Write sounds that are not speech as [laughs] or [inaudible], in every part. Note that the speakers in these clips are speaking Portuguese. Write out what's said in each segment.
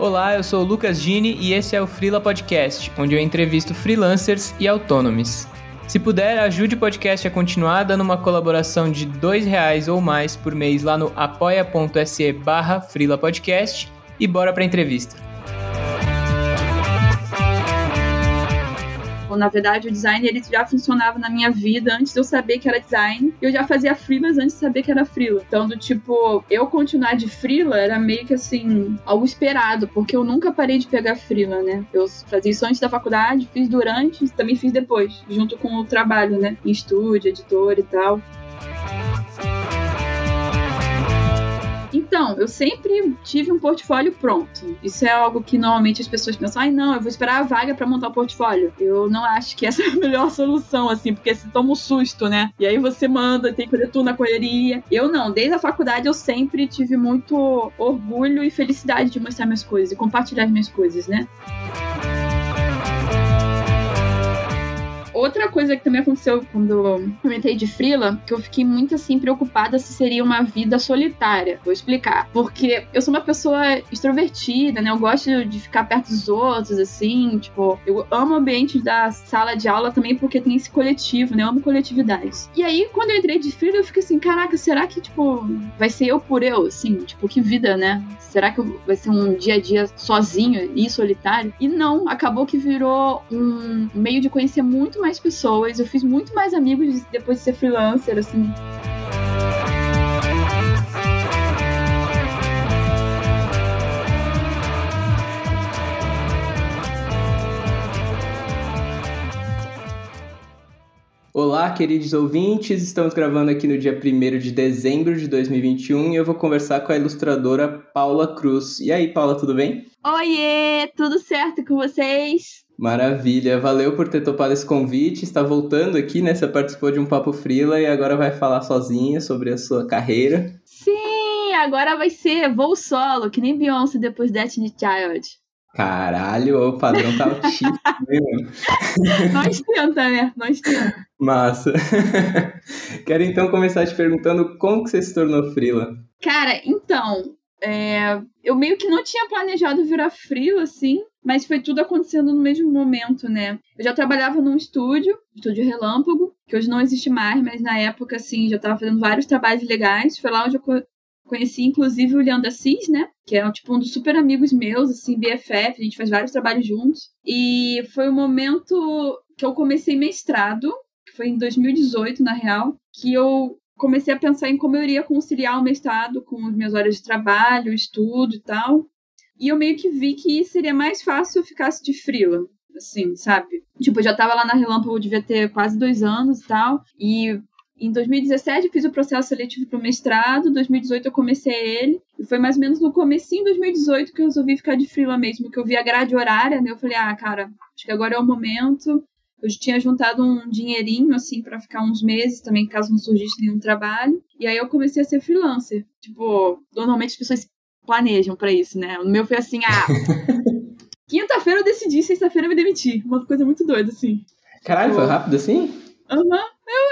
Olá, eu sou o Lucas Gini e esse é o Freela Podcast, onde eu entrevisto freelancers e autônomos. Se puder, ajude o podcast a continuar dando uma colaboração de R$ reais ou mais por mês lá no apoia.se barra Podcast e bora pra entrevista. Na verdade, o design ele já funcionava na minha vida antes de eu saber que era design. Eu já fazia freelas antes de saber que era freela. Então, do tipo, eu continuar de freela era meio que assim, algo esperado, porque eu nunca parei de pegar freela, né? Eu fazia isso antes da faculdade, fiz durante, também fiz depois, junto com o trabalho, né? Em estúdio, editor e tal. Então, eu sempre tive um portfólio pronto. Isso é algo que normalmente as pessoas pensam, ai não, eu vou esperar a vaga para montar o portfólio. Eu não acho que essa é a [laughs] melhor solução, assim, porque se toma um susto, né? E aí você manda, tem que fazer tudo na correria. Eu não, desde a faculdade eu sempre tive muito orgulho e felicidade de mostrar minhas coisas e compartilhar minhas coisas, né? Outra coisa que também aconteceu quando eu entrei de frila, que eu fiquei muito assim preocupada se seria uma vida solitária. Vou explicar. Porque eu sou uma pessoa extrovertida, né? Eu gosto de ficar perto dos outros, assim, tipo, eu amo o ambiente da sala de aula também porque tem esse coletivo, né? Eu amo coletividade. E aí, quando eu entrei de frila, eu fiquei assim, caraca, será que, tipo, vai ser eu por eu, assim? Tipo, que vida, né? Será que vai ser um dia a dia sozinho e solitário? E não, acabou que virou um meio de conhecer muito mais mais pessoas, eu fiz muito mais amigos depois de ser freelancer, assim. Olá, queridos ouvintes, estamos gravando aqui no dia 1 de dezembro de 2021 e eu vou conversar com a ilustradora Paula Cruz. E aí, Paula, tudo bem? Oiê, tudo certo com vocês? Maravilha, valeu por ter topado esse convite. Está voltando aqui, né? Você participou de um Papo Frila e agora vai falar sozinha sobre a sua carreira. Sim, agora vai ser voo solo, que nem Beyoncé depois Destiny Child. Caralho, o padrão tá altíssimo, Nós [laughs] tenta, né? Nós tenta. Massa. [laughs] Quero então começar te perguntando como que você se tornou frila. Cara, então, é, eu meio que não tinha planejado virar frila, assim, mas foi tudo acontecendo no mesmo momento, né? Eu já trabalhava num estúdio, estúdio Relâmpago, que hoje não existe mais, mas na época, assim, já estava fazendo vários trabalhos legais. Foi lá onde eu conheci, inclusive, o Leandro Assis, né? Que é tipo um dos super amigos meus, assim, BFF, a gente faz vários trabalhos juntos. E foi o momento que eu comecei mestrado, que foi em 2018, na real, que eu comecei a pensar em como eu iria conciliar o mestrado com as minhas horas de trabalho, estudo e tal. E eu meio que vi que seria mais fácil eu ficasse de frila, assim, sabe? Tipo, eu já tava lá na Relâmpago, devia ter quase dois anos e tal. E em 2017 eu fiz o processo seletivo para o mestrado, 2018 eu comecei ele, e foi mais ou menos no comecinho de 2018 que eu resolvi ficar de frila mesmo, que eu vi a grade horária, né? Eu falei, ah, cara, acho que agora é o momento. Eu tinha juntado um dinheirinho, assim, para ficar uns meses também, caso não surgisse nenhum trabalho. E aí eu comecei a ser freelancer. Tipo, normalmente as pessoas planejam para isso, né? O meu foi assim, ah, [laughs] quinta-feira eu decidi, sexta-feira eu me demiti. Uma coisa muito doida, assim. Caralho, foi rápido assim? Aham. Uhum. Eu,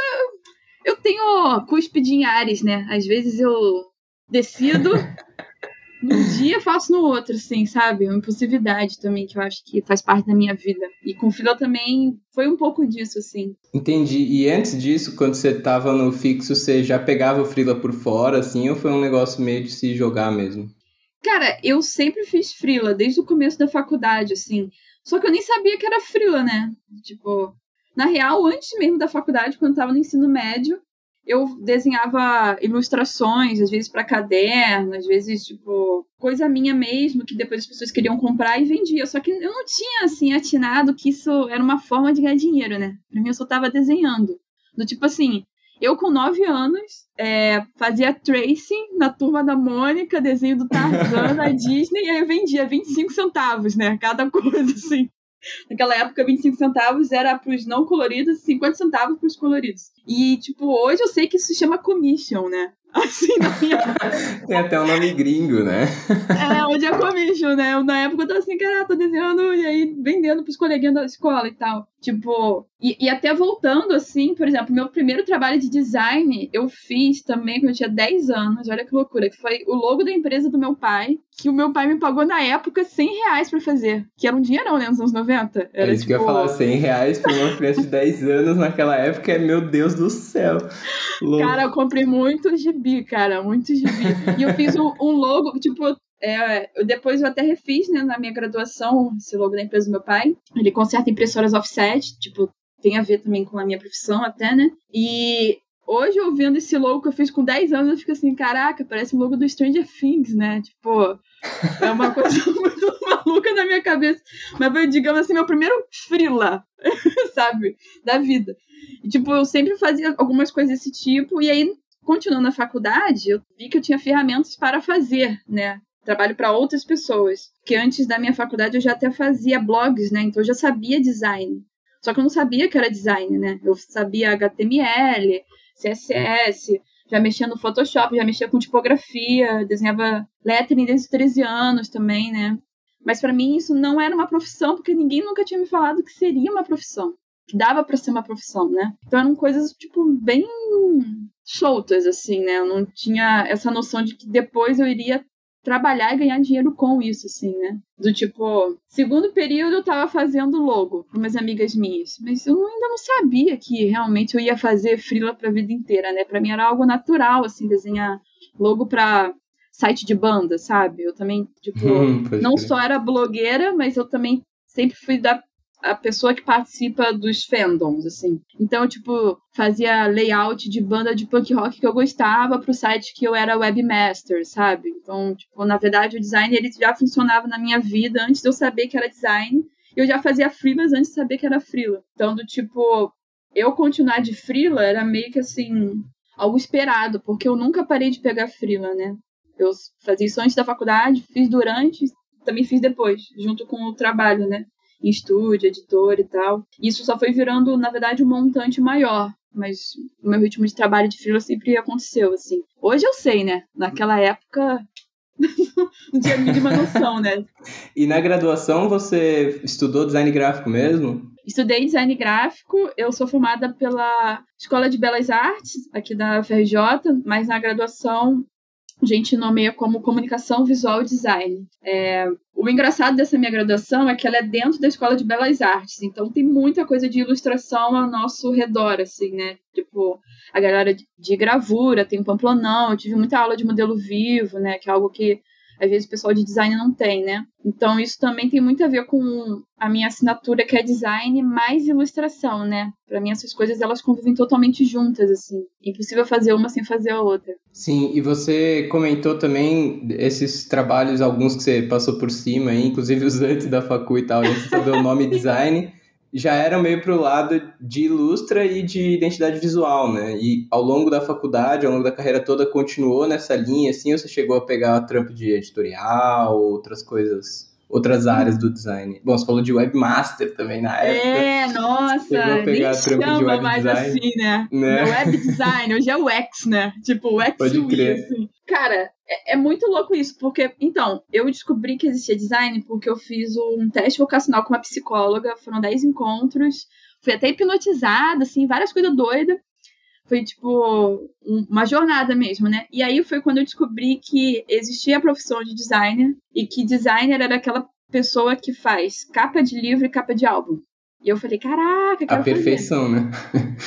eu, eu tenho cúspide em Ares, né? Às vezes eu decido [laughs] num dia faço no outro, assim, sabe? Uma impulsividade também que eu acho que faz parte da minha vida. E com fila também foi um pouco disso, assim. Entendi. E antes disso, quando você tava no fixo, você já pegava o frila por fora, assim, ou foi um negócio meio de se jogar mesmo? Cara, eu sempre fiz frila, desde o começo da faculdade, assim. Só que eu nem sabia que era frila, né? Tipo, na real, antes mesmo da faculdade, quando eu tava no ensino médio, eu desenhava ilustrações, às vezes para caderno, às vezes, tipo, coisa minha mesmo, que depois as pessoas queriam comprar e vendia. Só que eu não tinha, assim, atinado que isso era uma forma de ganhar dinheiro, né? Pra mim, eu só tava desenhando. Do tipo assim, eu, com 9 anos, é, fazia tracing na turma da Mônica, desenho do Tarzan da [laughs] Disney, e aí eu vendia 25 centavos, né? Cada coisa, assim. Naquela época, 25 centavos era para os não coloridos e 50 centavos para os coloridos. E, tipo, hoje eu sei que isso se chama commission, né? Assim, na minha... [laughs] Tem até um nome gringo, né? é, o Giacomicho, né? Eu, na época eu tava assim, cara, tô desenhando e aí vendendo pros coleguinhas da escola e tal. Tipo, e, e, até voltando, assim, por exemplo, meu primeiro trabalho de design eu fiz também quando eu tinha 10 anos, olha que loucura, que foi o logo da empresa do meu pai, que o meu pai me pagou na época 100 reais pra fazer, que era um dinheirão, né, nos anos 90. Era, é isso tipo... que eu ia tipo falar, 100 reais pra uma criança de 10 anos naquela época, é meu Deus do céu. Louco. Cara, eu comprei muito gibi, cara, muito gibi. e eu fiz um, um logo, tipo, é, eu depois eu até refiz, né, na minha graduação, esse logo da empresa do meu pai. Ele conserta impressoras offset, tipo, tem a ver também com a minha profissão até, né? E hoje, ouvindo esse logo que eu fiz com 10 anos, eu fico assim, caraca, parece o logo do Stranger Things, né? Tipo, é uma coisa [laughs] muito maluca na minha cabeça. Mas foi, digamos assim, meu primeiro frila, [laughs] sabe? Da vida. E, tipo, eu sempre fazia algumas coisas desse tipo, e aí, continuando na faculdade, eu vi que eu tinha ferramentas para fazer, né? trabalho para outras pessoas. Que antes da minha faculdade eu já até fazia blogs, né? Então eu já sabia design. Só que eu não sabia que era design, né? Eu sabia HTML, CSS, já mexia no Photoshop, já mexia com tipografia, desenhava lettering desde os 13 anos também, né? Mas para mim isso não era uma profissão, porque ninguém nunca tinha me falado que seria uma profissão, que dava para ser uma profissão, né? Então eram coisas tipo bem soltas assim, né? Eu não tinha essa noção de que depois eu iria trabalhar e ganhar dinheiro com isso, assim, né? Do tipo, segundo período eu tava fazendo logo para umas amigas minhas, mas eu ainda não sabia que realmente eu ia fazer frila pra vida inteira, né? Para mim era algo natural, assim, desenhar logo para site de banda, sabe? Eu também, tipo, [laughs] hum, não só era blogueira, mas eu também sempre fui da a pessoa que participa dos fandoms, assim. Então, tipo, fazia layout de banda de punk rock que eu gostava pro site que eu era webmaster, sabe? Então, tipo, na verdade, o design ele já funcionava na minha vida antes de eu saber que era design. Eu já fazia freelas antes de saber que era freela. Então, do tipo, eu continuar de freela era meio que assim, algo esperado, porque eu nunca parei de pegar freela, né? Eu fazia isso antes da faculdade, fiz durante, também fiz depois, junto com o trabalho, né? Em estúdio, editor e tal. Isso só foi virando, na verdade, um montante maior. Mas o meu ritmo de trabalho de freela sempre aconteceu, assim. Hoje eu sei, né? Naquela época, [laughs] não tinha a mínima noção, né? E na graduação você estudou design gráfico mesmo? Estudei design gráfico, eu sou formada pela Escola de Belas Artes, aqui da FRJ, mas na graduação a gente nomeia como comunicação visual e design. É, o engraçado dessa minha graduação é que ela é dentro da Escola de Belas Artes, então tem muita coisa de ilustração ao nosso redor, assim, né? Tipo, a galera de gravura, tem pamplonão, eu tive muita aula de modelo vivo, né? Que é algo que às vezes o pessoal de design não tem, né? Então isso também tem muito a ver com a minha assinatura que é design mais ilustração, né? Para mim essas coisas elas convivem totalmente juntas assim. Impossível fazer uma sem fazer a outra. Sim, e você comentou também esses trabalhos alguns que você passou por cima, inclusive os antes da facu e tal, de saber o nome [laughs] design já eram meio pro lado de ilustra e de identidade visual, né? E ao longo da faculdade, ao longo da carreira toda, continuou nessa linha, assim, ou você chegou a pegar trampo de editorial, outras coisas outras áreas do design. Bom, você falou de webmaster também na época. É, nossa, pegar nem web mais design. assim, né? né? web design, hoje é o X, né? Tipo, o X Pode crer. assim. Cara, é, é, muito louco isso, porque, então, eu descobri que existia design porque eu fiz um teste vocacional com uma psicóloga, foram 10 encontros, fui até hipnotizada, assim, várias coisas doidas. Foi, tipo, uma jornada mesmo, né? E aí foi quando eu descobri que existia a profissão de designer e que designer era aquela pessoa que faz capa de livro e capa de álbum. E eu falei, caraca, quero A perfeição, fazer. né?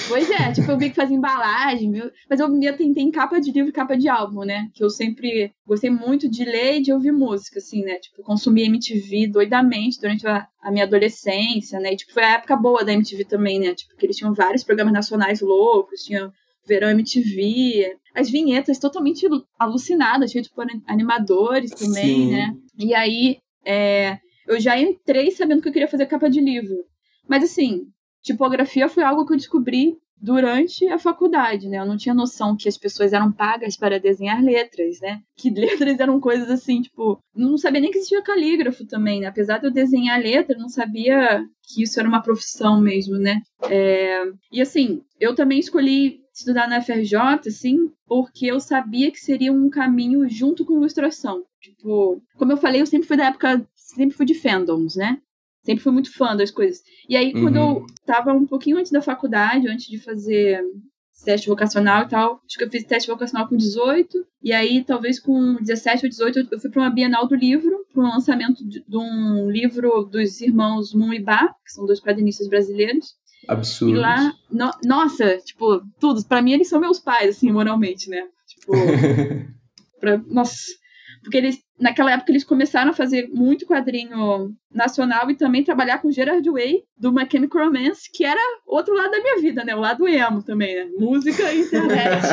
Pois é, tipo, eu vi que fazia embalagem, viu? Mas eu me atentei em capa de livro e capa de álbum, né? Que eu sempre gostei muito de ler e de ouvir música, assim, né? Tipo, consumi MTV doidamente durante a, a, minha adolescência, né? E, tipo, foi a época boa da MTV também, né? Tipo, que eles tinham vários programas nacionais loucos, tinha Verão MTV, as vinhetas totalmente alucinadas, cheias de tipo, animadores também, Sim. né? E aí, é, eu já entrei sabendo que eu queria fazer capa de livro. Mas assim, tipografia foi algo que eu descobri durante a faculdade, né? Eu não tinha noção que as pessoas eram pagas para desenhar letras, né? Que [laughs] letras eram coisas assim, tipo, não sabia nem que existia calígrafo também, né? Apesar de eu desenhar letra, não sabia que isso era uma profissão mesmo, né? É... E assim, eu também escolhi estudar na FRJ, assim, porque eu sabia que seria um caminho junto com ilustração. Tipo, como eu falei, eu sempre fui da época, sempre fui de fandoms, né? Sempre fui muito fã das coisas. E aí, uhum. quando eu tava um pouquinho antes da faculdade, antes de fazer teste vocacional e tal. Acho que eu fiz teste vocacional com 18. E aí, talvez com 17 ou 18, eu fui para uma Bienal do Livro, para um lançamento de, de, um livro dos irmãos Moon e Ba, que são dois quadrinistas brasileiros. Absurdo. E lá, no, nossa, tipo, tudo. Para mim, eles são meus pais, assim, moralmente, né? Tipo, [laughs] pra, nossa. Porque eles, naquela época, eles começaram a fazer muito quadrinho nacional e também trabalhar com Gerard Way, do My Chemical Romance, que era outro lado da minha vida, né? O lado emo também, né? Música e [laughs] internet.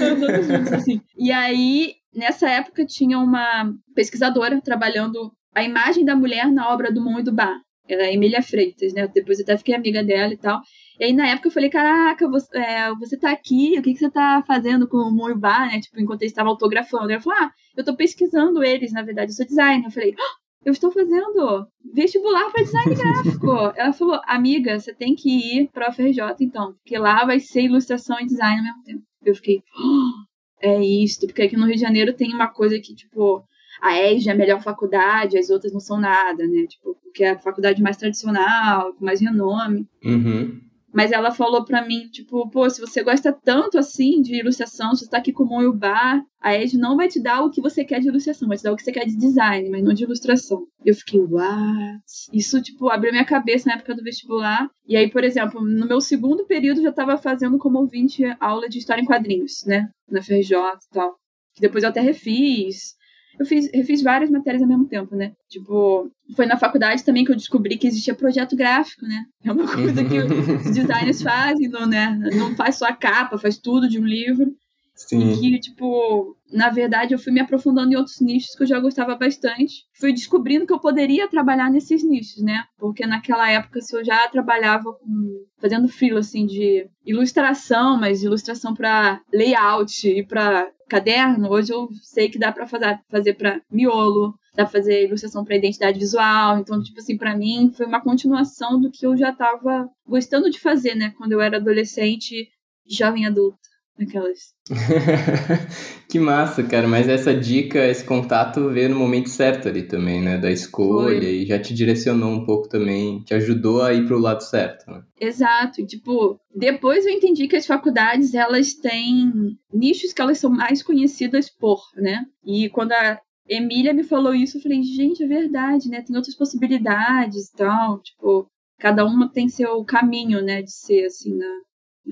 andando juntos, assim. E aí, nessa época, tinha uma pesquisadora trabalhando a imagem da mulher na obra do Mon e do Bar. Era a Emília Freitas, né? Depois eu até fiquei amiga dela e tal. E aí, na época, eu falei, caraca, você, é, você tá aqui, o que, que você tá fazendo com o Moibá, né? Tipo, enquanto ele estava autografando. Ela falou, ah, eu tô pesquisando eles, na verdade, eu sou designer. Eu falei, ah, eu estou fazendo vestibular para design [laughs] gráfico. Ela falou, amiga, você tem que ir pra UFRJ, então, porque lá vai ser ilustração e design ao mesmo tempo. Eu fiquei, oh, é isso, porque aqui no Rio de Janeiro tem uma coisa que, tipo, a ESG é a melhor faculdade, as outras não são nada, né? Tipo, porque é a faculdade mais tradicional, com mais renome. Uhum. Mas ela falou para mim, tipo, pô, se você gosta tanto assim de ilustração, se você tá aqui com o bar, a Ed não vai te dar o que você quer de ilustração, vai te dar o que você quer de design, mas não de ilustração. Eu fiquei, what? Isso, tipo, abriu minha cabeça na época do vestibular. E aí, por exemplo, no meu segundo período já tava fazendo como ouvinte aula de história em quadrinhos, né? Na FRJ e tal. Que depois eu até refiz eu fiz, refiz várias matérias ao mesmo tempo, né? Tipo, foi na faculdade também que eu descobri que existia projeto gráfico, né? É uma coisa que os [laughs] designers fazem, não, né? Não faz só a capa, faz tudo de um livro. Sim. Que, tipo, na verdade, eu fui me aprofundando em outros nichos que eu já gostava bastante. Fui descobrindo que eu poderia trabalhar nesses nichos, né? Porque naquela época, se eu já trabalhava com, fazendo freela, assim, de ilustração, mas ilustração para layout e para caderno, hoje eu sei que dá para fazer, fazer para miolo, dá pra fazer ilustração para identidade visual. Então, tipo assim, para mim foi uma continuação do que eu já estava gostando de fazer, né? Quando eu era adolescente, jovem adulta. Aquelas. [laughs] que massa, cara. Mas essa dica, esse contato veio no momento certo ali também, né? Da escolha Foi. e já te direcionou um pouco também, te ajudou a ir pro lado certo, né? Exato. Tipo, depois eu entendi que as faculdades, elas têm nichos que elas são mais conhecidas por, né? E quando a Emília me falou isso, eu falei, gente, é verdade, né? Tem outras possibilidades e tal. Tipo, cada uma tem seu caminho, né? De ser, assim, na,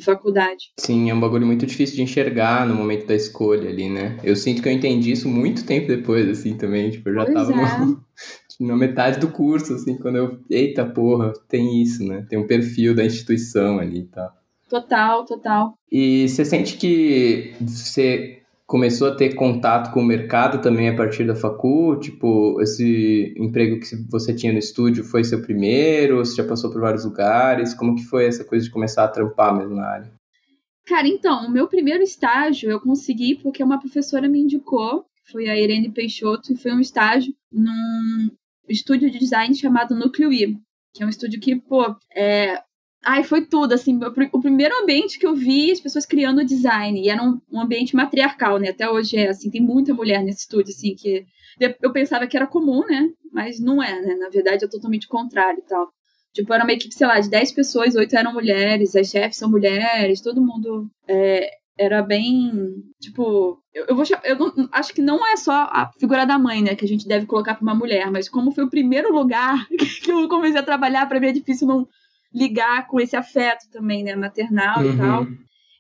faculdade. Sim, é um bagulho muito difícil de enxergar no momento da escolha ali, né? Eu sinto que eu entendi isso muito tempo depois, assim, também. Tipo, eu já pois tava é. no, [laughs] na metade do curso, assim, quando eu. Eita porra, tem isso, né? Tem um perfil da instituição ali e tal. Total, total. E você sente que você começou a ter contato com o mercado também a partir da facul? Tipo, esse emprego que você tinha no estúdio foi seu primeiro? Você já passou por vários lugares? Como que foi essa coisa de começar a trampar mesmo na área? Cara, então, o meu primeiro estágio eu consegui porque uma professora me indicou, foi a Irene Peixoto, e foi um estágio num estúdio de design chamado Núcleo I, que é um estúdio que, pô, é, Ai, foi tudo, assim, o primeiro ambiente que eu vi as pessoas criando design, e era um, um, ambiente matriarcal, né, até hoje é, assim, tem muita mulher nesse estúdio, assim, que eu pensava que era comum, né, mas não é, né, na verdade é totalmente contrário e tal. Tipo, era uma equipe, sei lá, de 10 pessoas, 8 eram mulheres, as chefes são mulheres, todo mundo é, era bem, tipo, eu, eu vou eu não, acho que não é só a figura da mãe, né, que a gente deve colocar para uma mulher, mas como foi o primeiro lugar [laughs] que eu comecei a trabalhar, para mim é difícil não ligar com esse afeto também, né, maternal uhum. e tal.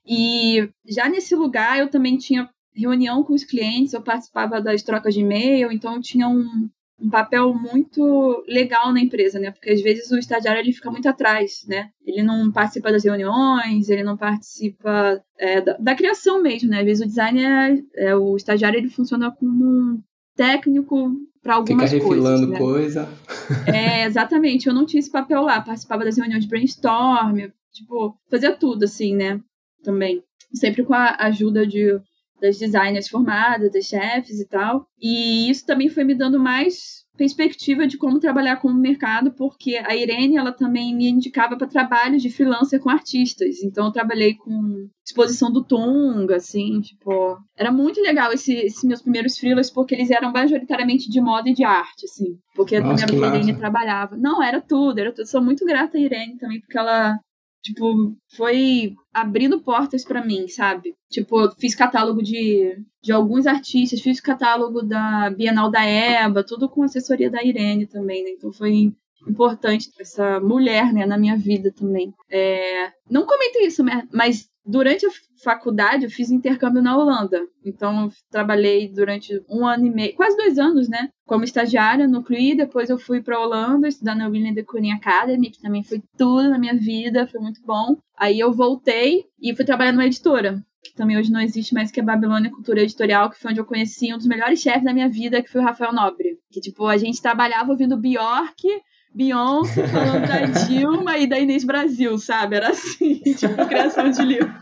E já nesse lugar eu também tinha reunião com os clientes, eu participava das trocas de e-mail, então eu tinha um, um papel muito legal na empresa, né? Porque às vezes o estagiário ele fica muito atrás, né? Ele não participa das reuniões, ele não participa é, da, da, criação mesmo, né? Às vezes o design é, é, o estagiário ele funciona como técnico para algumas Fica refilando coisas, né? coisa. É, exatamente. Eu não tinha esse papel lá. Participava das reuniões de brainstorm, tipo, fazia tudo, assim, né? Também. Sempre com a ajuda de, das designers formadas, das chefes e tal. E isso também foi me dando mais perspectiva de como trabalhar com o mercado, porque a Irene ela também me indicava para trabalhos de freelancer com artistas. Então eu trabalhei com exposição do Tunga, assim, tipo, era muito legal esses esse meus primeiros freelas porque eles eram majoritariamente de moda e de arte, assim, porque Nossa, também que a Irene trabalhava. Não, era tudo, era tudo. Sou muito grata a Irene também porque ela tipo, foi abrindo portas pra mim, sabe? Tipo, fiz catálogo de, de alguns artistas, fiz catálogo da Bienal da Eba, tudo com assessoria da Irene também, né? Então foi importante essa mulher, né, na minha vida também. É, não comentei isso, né, mas durante a faculdade eu fiz intercâmbio na Holanda. Então eu trabalhei durante um ano e meio, quase dois anos, né, como estagiária no CRI. Depois eu fui para Holanda estudar na William de Kooning Academy, que também foi tudo na minha vida, foi muito bom. Aí eu voltei e fui trabalhar numa editora. Que também hoje não existe mais, que é Babilônia Cultura Editorial, que foi onde eu conheci um dos melhores chefes da minha vida, que foi o Rafael Nobre. Que, tipo, a gente trabalhava ouvindo Bjork, Beyoncé falando da [laughs] Dilma e da Inês Brasil, sabe? Era assim, [laughs] tipo, criação de livro.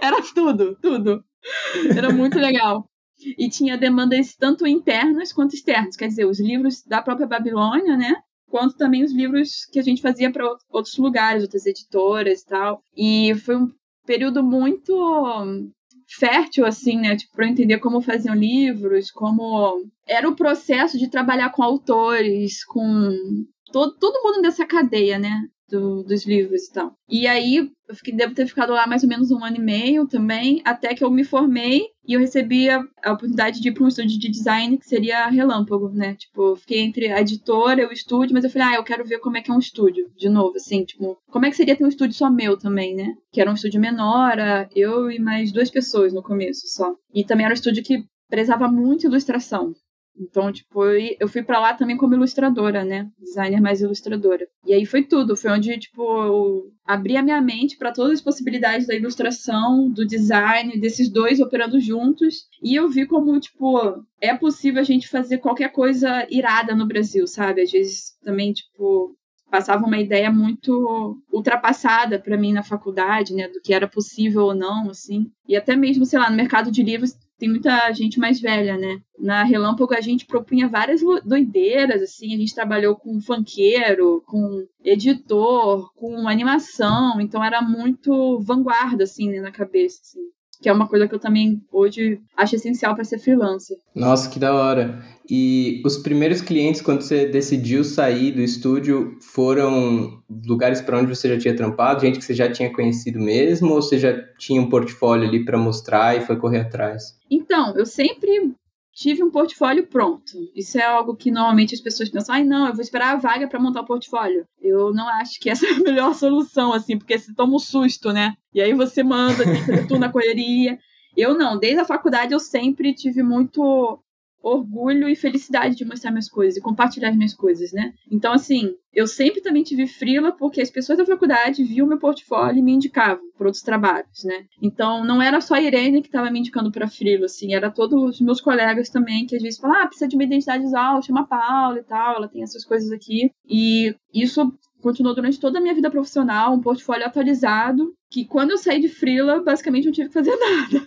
Era tudo, tudo. Era muito legal. E tinha demandas tanto internas quanto externas, quer dizer, os livros da própria Babilônia, né? Quanto também os livros que a gente fazia para outros lugares, outras editoras e tal. E foi um período muito fértil, assim, né? Tipo, para entender como faziam livros, como era o processo de trabalhar com autores, com todo, todo mundo dessa cadeia, né? Do, dos livros e tal. E aí, eu fiquei, devo ter ficado lá mais ou menos um ano e meio também, até que eu me formei e eu recebi a, a oportunidade de ir para um estúdio de design que seria Relâmpago, né? Tipo, fiquei entre a editora e o estúdio, mas eu falei, ah, eu quero ver como é que é um estúdio, de novo, assim, tipo, como é que seria ter um estúdio só meu também, né? Que era um estúdio menor, eu e mais duas pessoas no começo só. E também era um estúdio que prezava muito ilustração. Então, tipo, eu fui para lá também como ilustradora, né? Designer mais ilustradora. E aí foi tudo. Foi onde, tipo, eu abri a minha mente para todas as possibilidades da ilustração, do design, desses dois operando juntos. E eu vi como, tipo, é possível a gente fazer qualquer coisa irada no Brasil, sabe? Às vezes também, tipo, passava uma ideia muito ultrapassada para mim na faculdade, né, do que era possível ou não, assim. E até mesmo, sei lá, no mercado de livros tem muita gente mais velha, né? Na Relâmpago a gente propunha várias doideiras, assim, a gente trabalhou com funkeiro, com editor, com animação, então era muito vanguarda, assim, né, na cabeça, assim. Que é uma coisa que eu também hoje acho essencial para ser freelancer. Nossa, que da hora. E os primeiros clientes, quando você decidiu sair do estúdio, foram lugares para onde você já tinha trampado, gente que você já tinha conhecido mesmo, ou você já tinha um portfólio ali para mostrar e foi correr atrás? Então, eu sempre tive um portfólio pronto. Isso é algo que normalmente as pessoas pensam, ai não, eu vou esperar a vaga para montar o portfólio. Eu não acho que essa [laughs] é a melhor solução, assim, porque você toma um susto, né? E aí você manda, tem tudo na correria. Eu não, desde a faculdade eu sempre tive muito orgulho e felicidade de mostrar minhas coisas e compartilhar as minhas coisas, né? Então, assim, eu sempre também tive frila porque as pessoas da faculdade viam meu portfólio e me indicavam para outros trabalhos, né? Então, não era só a Irene que estava me indicando para frila, assim, era todos os meus colegas também que às vezes falavam, ah, precisa de uma identidade visual, chama a Paula e tal, ela tem essas coisas aqui. E isso continuou durante toda a minha vida profissional, um portfólio atualizado, que quando eu saí de frila, basicamente não tive que fazer [laughs] nada.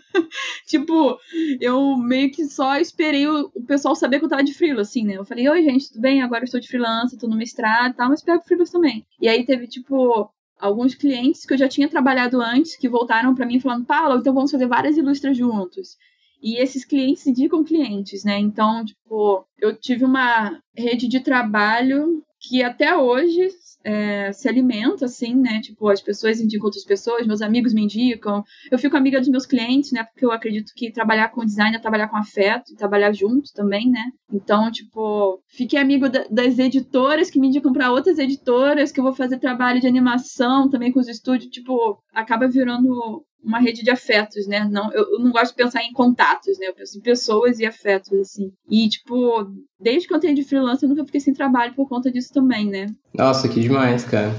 tipo, eu meio que só esperei o, pessoal saber que eu tava de frila, assim, né? Eu falei, oi, gente, tudo bem? Agora eu estou de freelancer, tô no mestrado e tal, mas pego frilas também. E aí teve, tipo, alguns clientes que eu já tinha trabalhado antes, que voltaram para mim falando, Paula, então vamos fazer várias ilustras juntos. E esses clientes indicam clientes, né? Então, tipo, eu tive uma rede de trabalho que até hoje é, se alimenta, assim, né? Tipo, as pessoas indicam outras pessoas, meus amigos me indicam. Eu fico amiga dos meus clientes, né? Porque eu acredito que trabalhar com design é trabalhar com afeto e trabalhar junto também, né? Então, tipo, fiquei amigo da, das editoras que me indicam para outras editoras, que eu vou fazer trabalho de animação também com os estúdios. Tipo, acaba virando uma rede de afetos, né? Não, eu, eu, não gosto de pensar em contatos, né? Eu penso em pessoas e afetos, assim. E, tipo, desde que eu tenho de freelancer, eu nunca fiquei sem trabalho por conta disso também, né? Nossa, que demais, cara.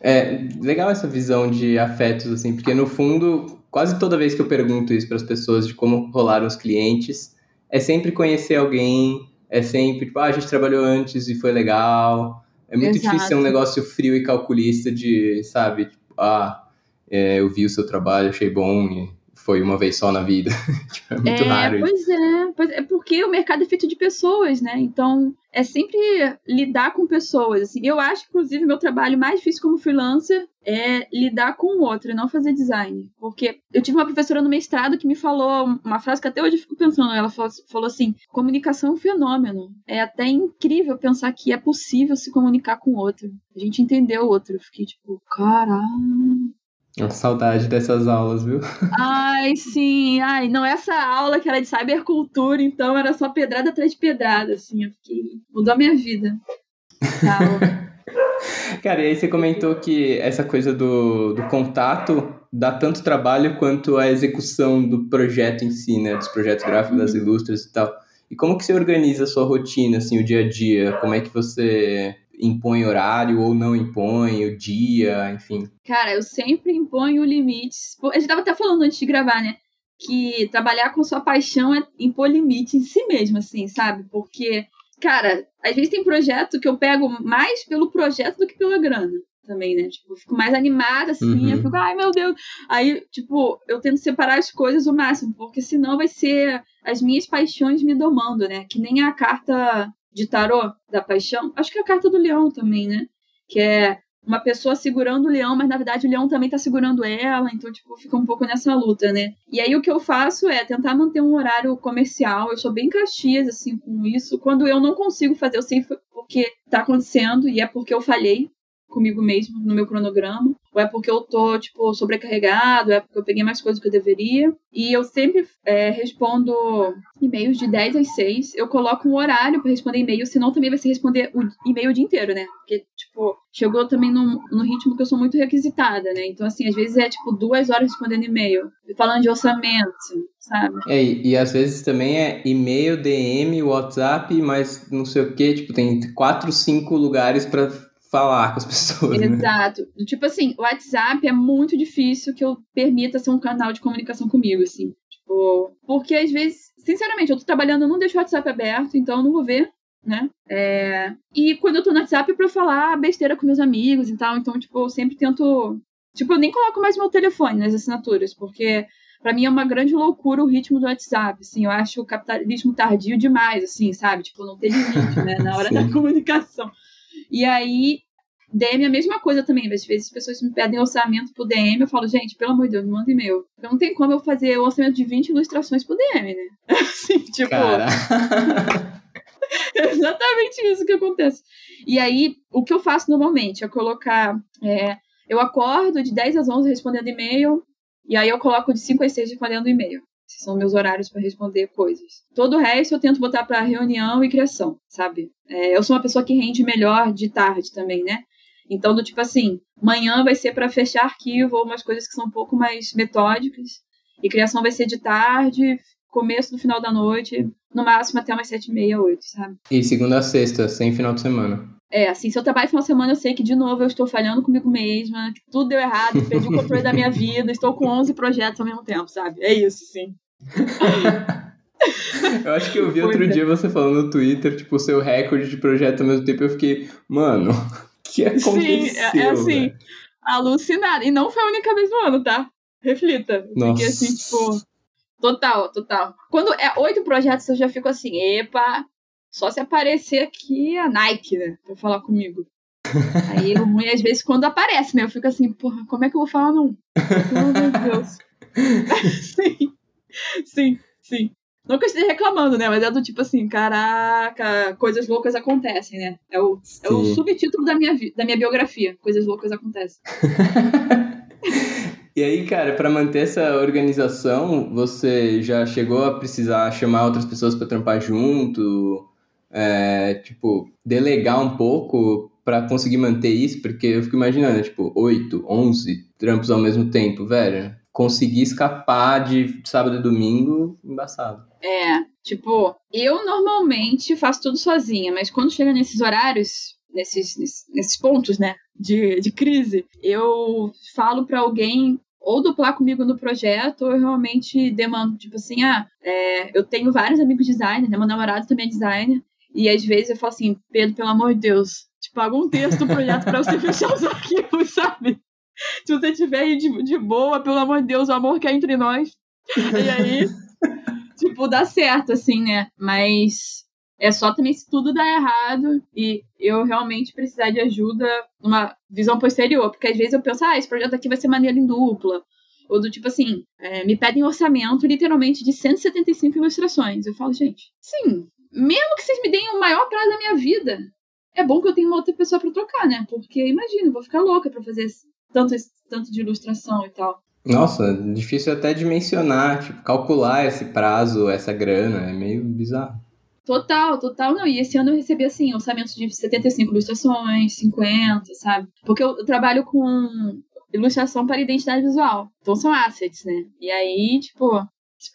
É legal essa visão de afetos, assim, porque no fundo, quase toda vez que eu pergunto isso para as pessoas de como rolaram os clientes, é sempre conhecer alguém, é sempre, tipo, ah, a gente trabalhou antes e foi legal. É muito Exato. difícil ser um negócio frio e calculista de, sabe, tipo, ah, é, eu vi o seu trabalho, achei bom e foi uma vez só na vida. [laughs] tipo, é muito é, raro. Pois é, pois é porque o mercado é feito de pessoas, né? Então é sempre lidar com pessoas. Assim. Eu acho, inclusive, meu trabalho mais difícil como freelancer é lidar com o outro, não fazer design. Porque eu tive uma professora no mestrado que me falou uma frase que até hoje eu fico pensando. Ela falou assim: comunicação é um fenômeno. É até incrível pensar que é possível se comunicar com o outro. A gente entendeu o outro. Eu fiquei tipo, caralho. Saudade dessas aulas, viu? [laughs] Ai, sim. Ai, não, essa aula que era de cybercultura, então era só pedrada atrás de pedrada, assim. Eu fiquei... Mudou a minha vida. [laughs] Cara, e aí você comentou que essa coisa do, do contato dá tanto trabalho quanto a execução do projeto em si, né? Dos projetos gráficos, uhum. das ilustras e tal. E como que você organiza a sua rotina, assim, o dia a dia? Como é que você impõe horário ou não impõe, o dia, enfim? Cara, eu sempre imponho limites. A gente tava até falando antes de gravar, né? Que trabalhar com sua paixão é impor limite em si mesmo, assim, sabe? Porque, cara, às vezes tem projeto que eu pego mais pelo projeto do que pela grana também, né? Tipo, eu fico mais animada, assim, uhum. eu fico, ai meu Deus. Aí, tipo, eu tento separar as coisas o máximo, porque senão vai ser as minhas paixões me domando, né? Que nem a carta de tarô da paixão. Acho que é a carta do leão também, né? Que é uma pessoa segurando o leão, mas na verdade o leão também tá segurando ela, então, tipo, fica um pouco nessa luta, né? E aí o que eu faço é tentar manter um horário comercial. Eu sou bem caxias, assim, com isso. Quando eu não consigo fazer, eu sei porque tá acontecendo e é porque eu falhei comigo mesmo no meu cronograma, ou é porque eu tô, tipo, sobrecarregado, é porque eu peguei mais coisas do que eu deveria. E eu sempre é, respondo e-mails de 10 às 6. Eu coloco um horário para responder e-mail, senão também vai ser responder o e-mail o dia inteiro, né? Porque, tipo, chegou também no, no ritmo que eu sou muito requisitada, né? Então, assim, às vezes é, tipo, duas horas respondendo e-mail, falando de orçamento, sabe? É, e, e às vezes também é e-mail, DM, WhatsApp, mas não sei o que, tipo, tem quatro, cinco lugares para falar com as pessoas. Né? Exato. Né? Tipo assim, o WhatsApp é muito difícil que eu permita ser um canal de comunicação comigo, assim. Tipo, porque às vezes, sinceramente, eu tô trabalhando, eu não deixo o WhatsApp aberto, então eu não vou ver, né? É... E quando eu tô no WhatsApp é pra falar besteira com meus amigos e tal, então, tipo, eu sempre tento. Tipo, eu nem coloco mais meu telefone nas assinaturas, porque para mim é uma grande loucura o ritmo do WhatsApp, assim, eu acho o capitalismo tardio demais, assim, sabe? Tipo, não tem limite, né, na hora da [laughs] comunicação. E aí, DM é a mesma coisa também. Às vezes as pessoas me pedem orçamento pro DM, eu falo, gente, pelo amor de Deus, me manda e-mail. Então não tem como eu fazer o orçamento de 20 ilustrações pro DM, né? [laughs] Assim, tipo. [laughs] Exatamente isso que acontece. E aí, o que eu faço normalmente é colocar. É, eu acordo de 10 às 11 respondendo e-mail, e aí eu coloco de 5 às 6 respondendo e-mail. Esses são meus horários para responder coisas. Todo o resto eu tento botar para reunião e criação, sabe? É, eu sou uma pessoa que rende melhor de tarde também, né? Então, do tipo assim, manhã vai ser para fechar arquivo ou umas coisas que são um pouco mais metódicas. E criação vai ser de tarde, começo do final da noite, no máximo até umas sete e meia, oito, sabe? E segunda a sexta, sem final de semana. É, assim, se eu trabalho final de semana, eu sei que, de novo, eu estou falhando comigo mesma, que tudo deu errado, perdi o controle da minha vida, estou com 11 projetos ao mesmo tempo, sabe? É isso, sim. [laughs] eu acho que eu vi outro é. dia você falando no Twitter, tipo, o seu recorde de projeto ao mesmo tempo, eu fiquei, mano, [laughs] que aconteceu? Sim, é, é assim, alucinada. E não foi a única vez no ano, tá? Reflita. Nossa. Porque assim, tipo, total, total. Quando é oito projetos, eu já fico assim, epa, só se aparecer aqui a Nike, né? Pra falar comigo. [laughs] Aí o ruim, às vezes, quando aparece, né? Eu fico assim, porra, como é que eu vou falar não? Meu Deus. [laughs] sim, sim, sim. Não que eu esteja reclamando, né? Mas é do tipo assim, caraca, coisas loucas acontecem, né? É o, é o subtítulo da minha, da minha biografia. Coisas loucas acontecem. [laughs] E aí, cara, para manter essa organização, você já chegou a precisar chamar outras pessoas para trampar junto? é, tipo, delegar um pouco para conseguir manter isso, porque eu fico imaginando, tipo, 8, 11 trampos ao mesmo tempo, velho. Conseguir escapar de sábado e domingo, embaçado. É, tipo, eu normalmente faço tudo sozinha, mas quando chega nesses horários, nesses, nesses, pontos, né, de, de crise, eu falo para alguém ou duplar comigo no projeto, ou eu realmente demando, tipo assim, ah, é, eu tenho vários amigos designers, né? Meu namorado também é designer. E às vezes eu falo assim, Pedro, pelo amor de Deus, te paga um texto do projeto pra você [laughs] fechar os arquivos, sabe? Se você tiver de, de boa, pelo amor de Deus, o amor que é entre nós, e aí, tipo, dá certo, assim, né? Mas é só também se tudo dar errado e eu realmente precisar de ajuda numa visão posterior. Porque às vezes eu penso, ah, esse projeto aqui vai ser maneiro em dupla. Ou do tipo assim, é, me pedem orçamento literalmente de 175 ilustrações. Eu falo, gente, sim, mesmo que vocês me deem o maior prazo da minha vida, é bom que eu tenha uma outra pessoa para trocar, né? Porque imagina, vou ficar louca para fazer tanto, tanto de ilustração e tal. Nossa, difícil até de mencionar, tipo, calcular esse prazo, essa grana, é meio bizarro. Total, total. Não, e esse ano eu recebi, assim, orçamentos de 75 ilustrações, 50, sabe? Porque eu, trabalho com ilustração para identidade visual. Então são assets, né? E aí, tipo,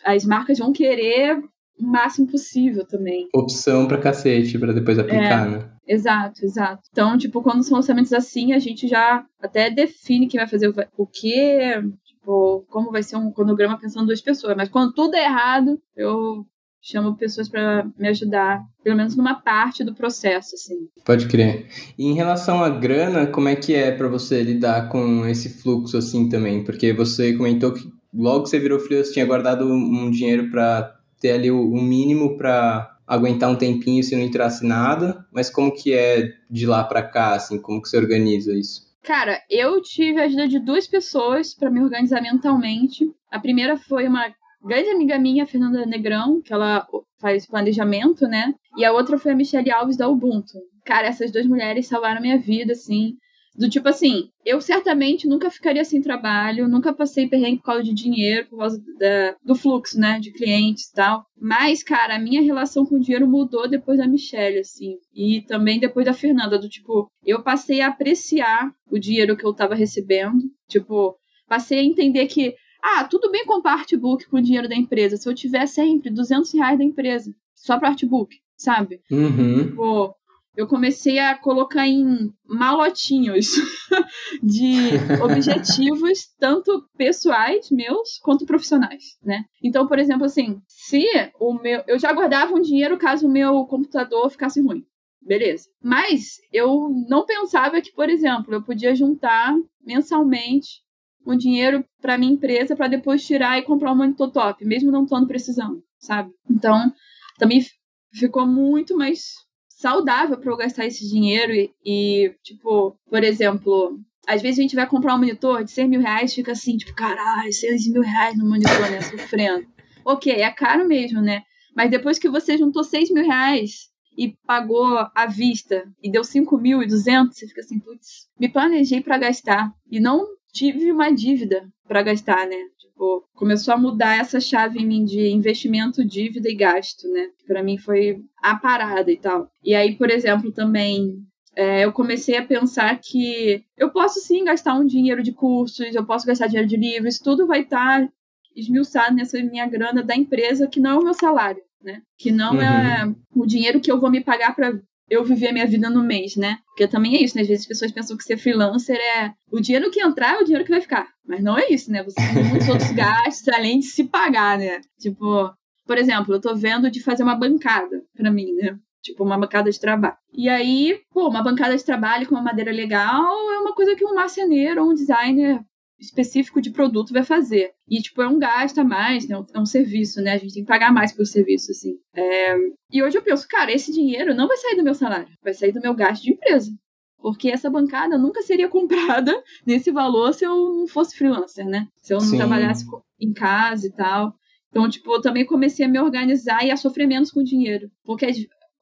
as marcas vão querer o máximo possível também. Opção pra cacete, pra depois aplicar, é, né? Exato, exato. Então, tipo, quando são orçamentos assim, a gente já até define quem vai fazer o, o quê, tipo, como vai ser um cronograma pensando duas pessoas. Mas quando tudo é errado, eu chamo pessoas para me ajudar, pelo menos numa parte do processo, assim. Pode crer. E em relação à grana, como é que é para você lidar com esse fluxo assim também? Porque você comentou que logo que você virou freelancer tinha guardado um dinheiro para ter ali o, mínimo para aguentar um tempinho se não entrasse nada, mas como que é de lá para cá, assim, como que você organiza isso? Cara, eu tive a ajuda de duas pessoas para me organizar mentalmente. A primeira foi uma grande amiga minha, Fernanda Negrão, que ela faz planejamento, né? E a outra foi a Michelle Alves da Ubuntu. Cara, essas duas mulheres salvaram minha vida, assim. Do tipo assim, eu certamente nunca ficaria sem trabalho, nunca passei perrengue por causa de dinheiro, por causa da, do fluxo, né, de clientes e tal. Mas, cara, a minha relação com o dinheiro mudou depois da Michelle, assim. E também depois da Fernanda, do tipo, eu passei a apreciar o dinheiro que eu tava recebendo. Tipo, passei a entender que, ah, tudo bem comprar artbook com o dinheiro da empresa, se eu tiver sempre 200 reais da empresa, só para artbook, sabe? Uhum. Tipo, eu comecei a colocar em malotinhos [laughs] de objetivos, tanto pessoais meus quanto profissionais, né? Então, por exemplo, assim, se o meu. Eu já guardava um dinheiro caso o meu computador ficasse ruim. Beleza. Mas eu não pensava que, por exemplo, eu podia juntar mensalmente um dinheiro para minha empresa para depois tirar e comprar um monitor top, mesmo não estando precisando, sabe? Então, também ficou muito mais saudável para eu gastar esse dinheiro e, e, tipo, por exemplo, às vezes a gente vai comprar um monitor de 100 mil reais fica assim, tipo, caralho, 6 mil reais no monitor, né? Sofrendo. ok, é caro mesmo, né? Mas depois que você juntou 6 mil reais e pagou à vista e deu 5.200, você fica assim, putz, me planejei para gastar e não tive uma dívida para gastar, né? Tipo, começou a mudar essa chave em mim de investimento, dívida e gasto, né? Para mim foi a parada e tal. E aí, por exemplo, também é, eu comecei a pensar que eu posso sim gastar um dinheiro de cursos, eu posso gastar dinheiro de livros, tudo vai estar tá esmiuçado nessa minha grana da empresa, que não é o meu salário, né? Que não é uhum. é o dinheiro que eu vou me pagar para eu viver a minha vida no mês, né? Porque também é isso, né? Às vezes as pessoas pensam que ser freelancer é o dinheiro que entrar é o dinheiro que vai ficar. Mas não é isso, né? Você tem muitos outros [laughs] gastos além de se pagar, né? Tipo, por exemplo, eu tô vendo de fazer uma bancada para mim, né? Tipo, uma bancada de trabalho. E aí, pô, uma bancada de trabalho com uma madeira legal é uma coisa que um marceneiro ou um designer específico de produto vai fazer. E, tipo, é um gasto a mais, né? É um serviço, né? A gente tem que pagar mais pelo serviço, assim. É... E hoje eu penso, cara, esse dinheiro não vai sair do meu salário, vai sair do meu gasto de empresa. Porque essa bancada nunca seria [laughs] comprada nesse valor se eu não fosse freelancer, né? Se eu não Sim. trabalhasse em casa e tal. Então, tipo, eu também comecei a me organizar e a sofrer menos com dinheiro. Porque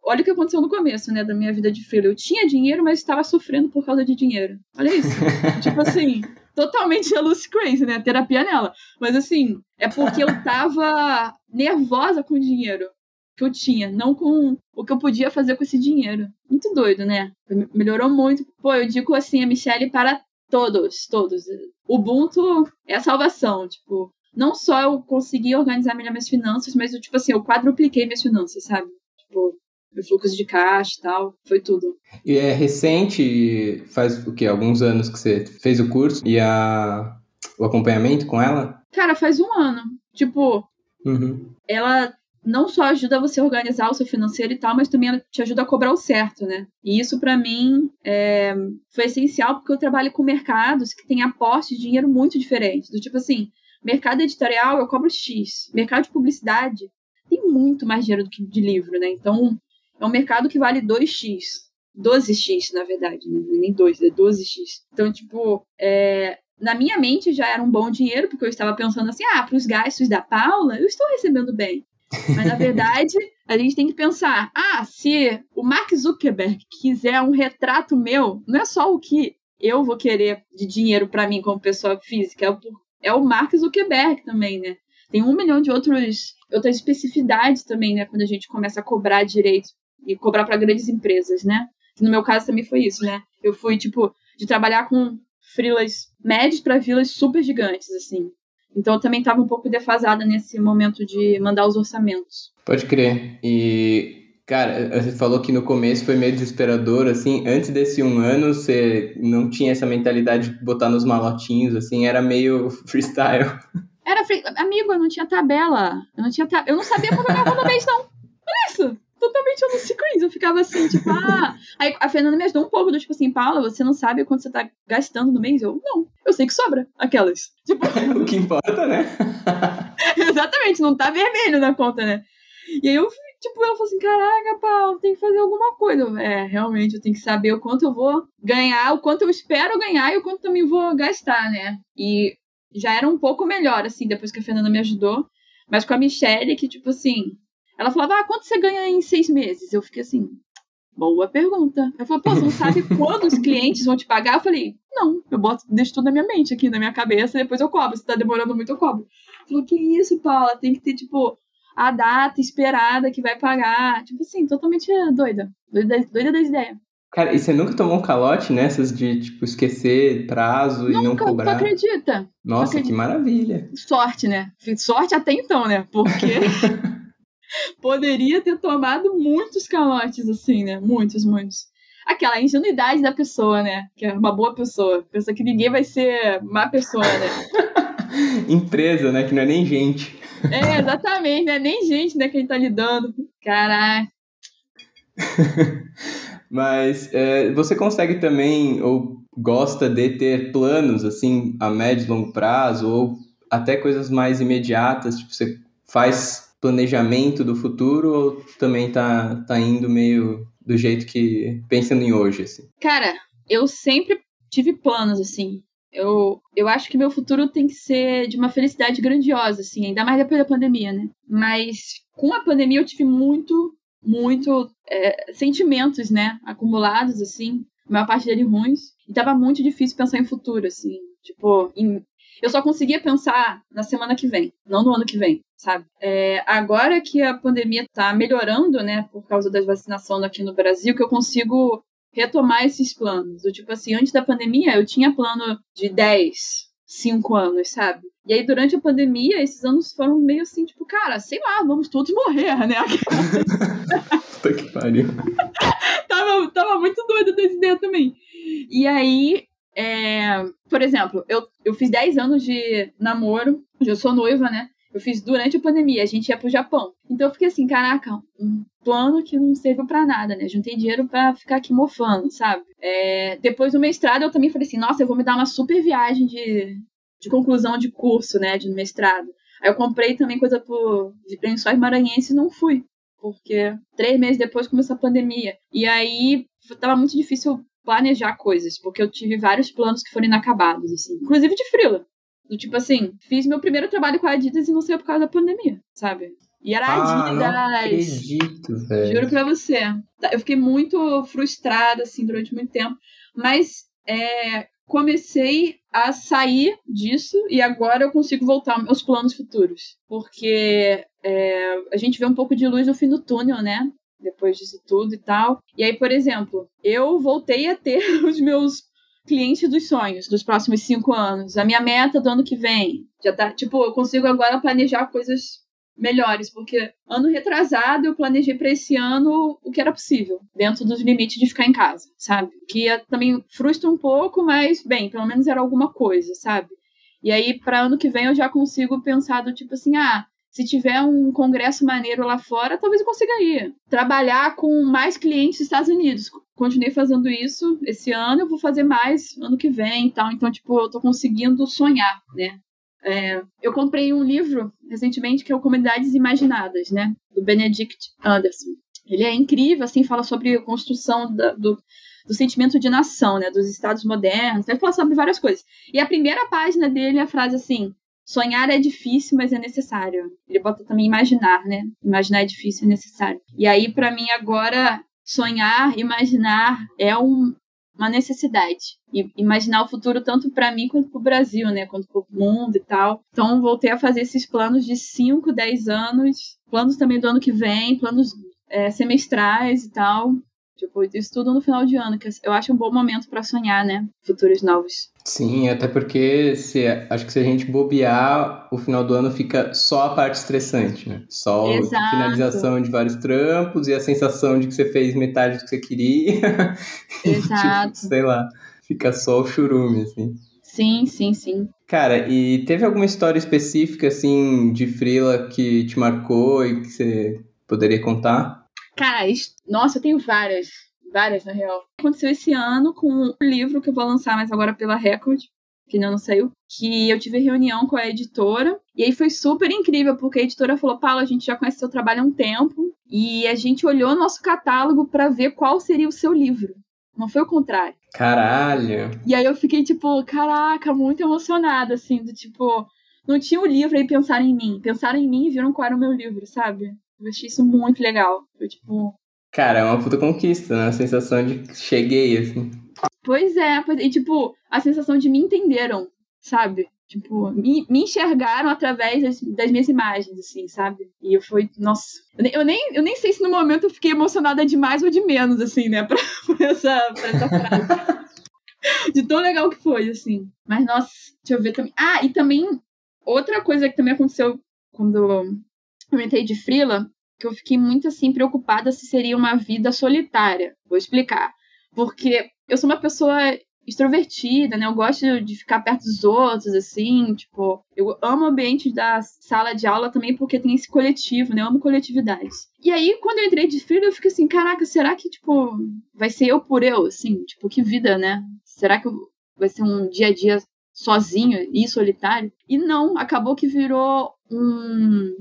olha o que aconteceu no começo, né, da minha vida de freelancer. Eu tinha dinheiro, mas estava sofrendo por causa de dinheiro. Olha isso. [laughs] tipo assim, totalmente a Lucy Crazy, né? Terapia nela. Mas assim, é porque eu tava nervosa com o dinheiro que eu tinha, não com o que eu podia fazer com esse dinheiro. Muito doido, né? Melhorou muito. Pô, eu digo assim, a Michelle para todos, todos. Ubuntu é a salvação, tipo, não só eu consegui organizar melhor minhas finanças, mas eu, tipo assim, eu quadrupliquei minhas finanças, sabe? Tipo, o fluxo de caixa e tal, foi tudo. E é recente, faz o quê? Alguns anos que você fez o curso e a, o acompanhamento com ela? Cara, faz um ano. Tipo, uhum. ela não só ajuda você a organizar o seu financeiro e tal, mas também ela te ajuda a cobrar o certo, né? E isso para mim é, foi essencial porque eu trabalho com mercados que têm aporte de dinheiro muito diferentes. Do tipo assim, mercado editorial eu cobro X. Mercado de publicidade tem muito mais dinheiro do que de livro, né? Então, é um mercado que vale 2x. 12x, na verdade, né? nem 2, é 12x. Então, tipo, é, na minha mente já era um bom dinheiro, porque eu estava pensando assim, ah, para os gastos da Paula, eu estou recebendo bem. Mas na verdade, [laughs] a gente tem que pensar: ah, se o Mark Zuckerberg quiser um retrato meu, não é só o que eu vou querer de dinheiro para mim como pessoa física, é o, é o Mark Zuckerberg também, né? Tem um milhão de outros, outras especificidades também, né? Quando a gente começa a cobrar direitos e cobrar para grandes empresas, né? No meu caso também foi isso, né? Eu fui, tipo, de trabalhar com frilas médios para vilas super gigantes, assim. Então eu também estava um pouco defasada nesse momento de mandar os orçamentos. Pode crer. E, cara, você falou que no começo foi meio desesperador, assim. Antes desse um ano, você não tinha essa mentalidade de botar nos malotinhos, assim, era meio [laughs] freestyle. Era free... Amigo, eu não tinha tabela. Eu não tinha. Eu não sabia como eu no mês, não. Olha isso totalmente the sequence. Eu ficava assim, tipo, ah. Aí a Fernanda me ajudou um pouco, do tipo assim, Paula, você não sabe quanto você tá gastando no mês? Eu, não. Eu sei que sobra. Aquelas. Tipo. [laughs] o que importa, né? [laughs] Exatamente, não tá vermelho na conta, né? E aí eu, tipo, ela falou assim: caraca, Paulo, tem que fazer alguma coisa. Eu, é, realmente, eu tenho que saber o quanto eu vou ganhar, o quanto eu espero ganhar e o quanto também vou gastar, né? E já era um pouco melhor, assim, depois que a Fernanda me ajudou. Mas com a Michelle, que, tipo assim, ela falava, ah, quanto você ganha em seis meses? Eu fiquei assim, boa pergunta. Ela falou, pô, você não sabe [laughs] quando os clientes vão te pagar? Eu falei, não, eu boto, deixo tudo na minha mente aqui, na minha cabeça, depois eu cobro. Se tá demorando muito, eu cobro. Ela falou, que isso, Paula? Tem que ter, tipo, a data esperada que vai pagar. Tipo assim, totalmente doida. Doida, doida das ideias. Cara, e você nunca tomou um calote nessas de, tipo, esquecer prazo nunca, e não cobrar? Nunca, acredita? Nossa, acredita. que maravilha. Sorte, né? Sorte até então, né? Porque [laughs] poderia ter tomado muitos calotes, assim, né? Muitos, muitos. Aquela ingenuidade da pessoa, né? Que é uma boa pessoa. Pensa que ninguém vai ser má pessoa, né? [laughs] Empresa, né? Que não é nem gente. É, exatamente, né? Nem gente, né? Quem tá lidando. Caraca. [laughs] Mas é, você consegue também, ou gosta de ter planos, assim, a médio e longo prazo, ou até coisas mais imediatas, tipo, você faz planejamento do futuro ou também tá, tá indo meio do jeito que pensando em hoje, assim? Cara, eu sempre tive planos, assim. Eu, eu acho que meu futuro tem que ser de uma felicidade grandiosa, assim, ainda mais depois da pandemia, né? Mas com a pandemia eu tive muito, muito é, sentimentos, né? Acumulados, assim, a maior parte deles ruins. E tava muito difícil pensar em futuro, assim. Tipo, em eu só conseguia pensar na semana que vem, não no ano que vem, sabe? É, agora que a pandemia tá melhorando, né, por causa da vacinação aqui no Brasil, que eu consigo retomar esses planos. Do tipo assim, antes da pandemia eu tinha plano de 10, 5 anos, sabe? E aí, durante a pandemia, esses anos foram meio assim, tipo, cara, sei lá, vamos todos morrer, né? [laughs] Puta que pariu. tava, tava muito doido dessa ideia também. E aí, é, por exemplo, eu, eu fiz 10 anos de namoro, eu sou noiva, né? Eu fiz durante a pandemia, a gente ia pro Japão. Então eu fiquei assim, caraca, um plano que não serviu para nada, né? Juntei dinheiro para ficar aqui mofando, sabe? É, depois do mestrado eu também falei assim, nossa, eu vou me dar uma super viagem de, de conclusão de curso, né? De mestrado. Aí eu comprei também coisa por, de Lençóis Maranhense e não fui. Porque três meses depois começou a pandemia. E aí tava muito difícil planejar coisas, porque eu tive vários planos que foram inacabados, assim. Inclusive de frila. Do tipo assim, fiz meu primeiro trabalho com a Adidas e não saiu por causa da pandemia, sabe? E era ah, Adidas. Não acredito, velho. Juro pra você. Eu fiquei muito frustrada, assim, durante muito tempo. Mas é, comecei a sair disso e agora eu consigo voltar aos meus planos futuros. Porque é, a gente vê um pouco de luz no fim do túnel, né? Depois disso tudo e tal. E aí, por exemplo, eu voltei a ter [laughs] os meus clientes dos sonhos dos próximos cinco anos. A minha meta do ano que vem. Já tá, tipo, eu consigo agora planejar coisas melhores, porque ano retrasado eu planejei para esse ano o que era possível, dentro dos limites de ficar em casa, sabe? Que também frustra um pouco, mas bem, pelo menos era alguma coisa, sabe? E aí para ano que vem eu já consigo pensar do tipo assim, ah, se tiver um congresso maneiro lá fora, talvez eu consiga ir. Trabalhar com mais clientes dos Estados Unidos. Continuei fazendo isso esse ano, eu vou fazer mais ano que vem e tal. Então, tipo, eu tô conseguindo sonhar, né? É, eu comprei um livro recentemente que é o Comunidades Imaginadas, né? Do Benedict Anderson. Ele é incrível, assim, fala sobre a construção da, do, do sentimento de nação, né? Dos estados modernos. Ele fala sobre várias coisas. E a primeira página dele é a frase assim: Sonhar é difícil, mas é necessário. Ele bota também imaginar, né? Imaginar é difícil, é necessário. E aí, para mim, agora, sonhar, imaginar é um, uma necessidade. E imaginar o futuro tanto para mim quanto para o Brasil, né? Quanto para o mundo e tal. Então, voltei a fazer esses planos de 5, 10 anos, planos também do ano que vem, planos é, semestrais e tal. Tipo, isso tudo no final de ano, que eu acho um bom momento para sonhar, né? Futuros novos. Sim, até porque se, acho que se a gente bobear, o final do ano fica só a parte estressante, né? Só Exato. a finalização de vários trampos e a sensação de que você fez metade do que você queria. [laughs] Exato. tipo, sei lá, fica só o churume, assim. Sim, sim, sim. Cara, e teve alguma história específica, assim, de Frila que te marcou e que você poderia contar? Cara, nossa, eu tenho várias. Várias, na real. Aconteceu esse ano com um livro que eu vou lançar mais agora pela Record, que ainda não saiu, que eu tive reunião com a editora, e aí foi super incrível, porque a editora falou, Paulo, a gente já conhece seu trabalho há um tempo, e a gente olhou nosso catálogo para ver qual seria o seu livro. Não foi o contrário. Caralho! E aí eu fiquei, tipo, caraca, muito emocionada, assim, do tipo, não tinha o um livro aí pensaram em mim. Pensaram em mim e viram qual era o meu livro, sabe? Eu achei isso muito legal. Foi tipo. Cara, é uma puta conquista, né? A sensação de cheguei, assim. Pois é, pois... e tipo, a sensação de me entenderam, sabe? Tipo, me, me enxergaram através das, das, minhas imagens, assim, sabe? E eu fui, nossa. Eu nem, eu nem, eu nem sei se no momento eu fiquei emocionada demais ou de menos, assim, né? [laughs] Pra, pra essa, pra essa frase. de tão legal que foi, assim. Mas, nossa, deixa eu ver também. Ah, e também, outra coisa que também aconteceu quando eu entrei de frila, que eu fiquei muito assim preocupada se seria uma vida solitária. Vou explicar. Porque eu sou uma pessoa extrovertida, né? Eu gosto de ficar perto dos outros, assim, tipo, eu amo o ambiente da sala de aula também porque tem esse coletivo, né? Eu amo coletividade. E aí, quando eu entrei de frila, eu fiquei assim, caraca, será que, tipo, vai ser eu por eu, assim? Tipo, que vida, né? Será que vai ser um dia a dia sozinho e solitário? E não, acabou que virou um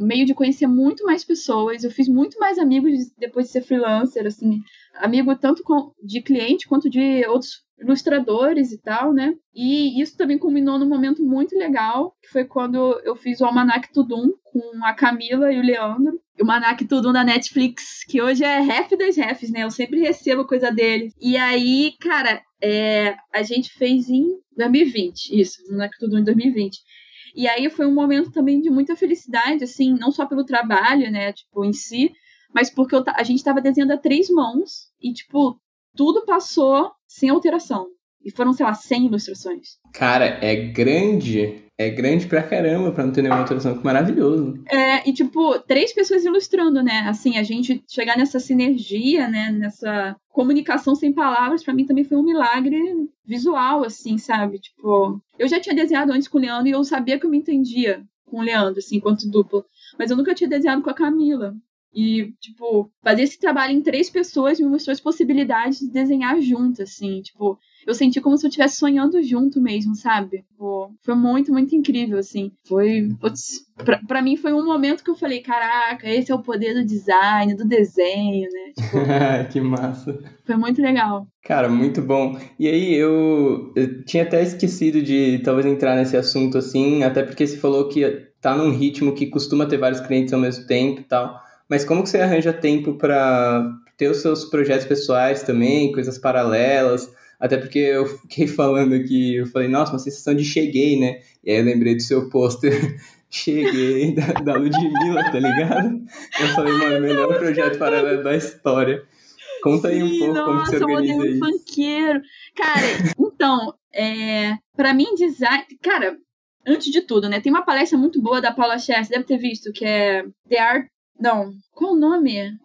meio de conhecer muito mais pessoas. Eu fiz muito mais amigos depois de ser freelancer, assim, amigo tanto de cliente quanto de outros ilustradores e tal, né? E isso também culminou num momento muito legal, que foi quando eu fiz o Almanac Tudum com a Camila e o Leandro. O Almanac Tudum da Netflix, que hoje é ref das refs, né? Eu sempre recebo coisa deles. E aí, cara, é, a gente fez em 2020, isso, Almanac Tudum em 2020. E aí foi um momento também de muita felicidade, assim, não só pelo trabalho, né, tipo, em si, mas porque eu, a gente estava desenhando a três mãos e, tipo, tudo passou sem alteração. E foram, sei lá, 100 ilustrações. Cara, é grande. É grande pra caramba pra não ter nenhuma alteração. Que maravilhoso. É, e tipo, três pessoas ilustrando, né? Assim, a gente chegar nessa sinergia, né? Nessa comunicação sem palavras, para mim também foi um milagre visual, assim, sabe? Tipo, eu já tinha desenhado antes com o Leandro e eu sabia que eu me entendia com o Leandro, assim, enquanto dupla. Mas eu nunca tinha desenhado com a Camila. E, tipo, fazer esse trabalho em três pessoas me mostrou as possibilidades de desenhar junto, assim. Tipo, eu senti como se eu estivesse sonhando junto mesmo, sabe? Pô, foi muito, muito incrível, assim. Foi. Putz, pra, pra mim foi um momento que eu falei: caraca, esse é o poder do design, do desenho, né? Tipo, [laughs] que massa. Foi muito legal. Cara, muito bom. E aí, eu, eu tinha até esquecido de talvez entrar nesse assunto assim, até porque você falou que tá num ritmo que costuma ter vários clientes ao mesmo tempo e tal. Mas como que você arranja tempo para ter os seus projetos pessoais também, coisas paralelas? Até porque eu fiquei [laughs] falando aqui, eu falei, nossa, uma sensação de cheguei, né? E aí eu lembrei do seu pôster, [laughs] cheguei, [laughs] da, da Ludmilla, tá ligado? Eu falei, mano, melhor projeto paralelo da história. Conta aí um pouco nossa, como você organiza eu isso. Funkeiro. Cara, então, é, para mim, design. Cara, antes de tudo, né? Tem uma palestra muito boa da Paula você deve ter visto, que é The Art não, qual o nome?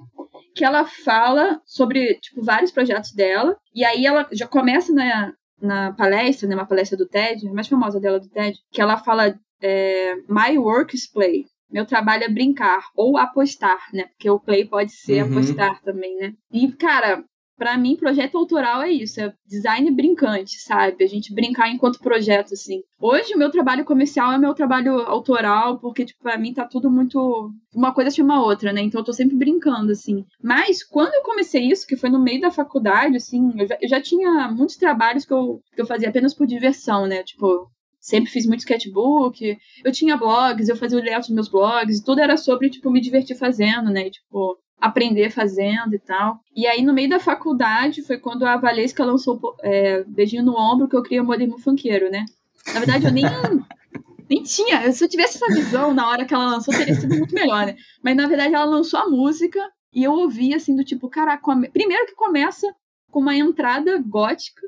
Que ela fala sobre, tipo, vários projetos dela. E aí ela já começa na, na palestra, né? Uma palestra do TED, a mais famosa dela do TED, que ela fala é, My work is play. Meu trabalho é brincar ou apostar, né? Porque o play pode ser Uhum. apostar também, né? E, cara, para mim, projeto autoral é isso, é design brincante, sabe? A gente brincar enquanto projeto, assim. Hoje, o meu trabalho comercial é meu trabalho autoral, porque, tipo, pra mim tá tudo muito. Uma coisa chama outra, né? Então eu tô sempre brincando, assim. Mas, quando eu comecei isso, que foi no meio da faculdade, assim, eu já, eu já tinha muitos trabalhos que eu, que eu fazia apenas por diversão, né? Tipo, sempre fiz muito sketchbook, eu tinha blogs, eu fazia o layout dos meus blogs, tudo era sobre, tipo, me divertir fazendo, né? Tipo, aprender fazendo e tal. E aí, no meio da faculdade, foi quando a Valesca lançou é, Beijinho no Ombro, que eu criei o Moderno Funkeiro, né? Na verdade, eu nem, [laughs] nem tinha. Se eu tivesse essa visão na hora que ela lançou, teria sido muito melhor, né? Mas, na verdade, ela lançou a música e eu ouvi, assim, do tipo, caraca, come... primeiro que começa com uma entrada gótica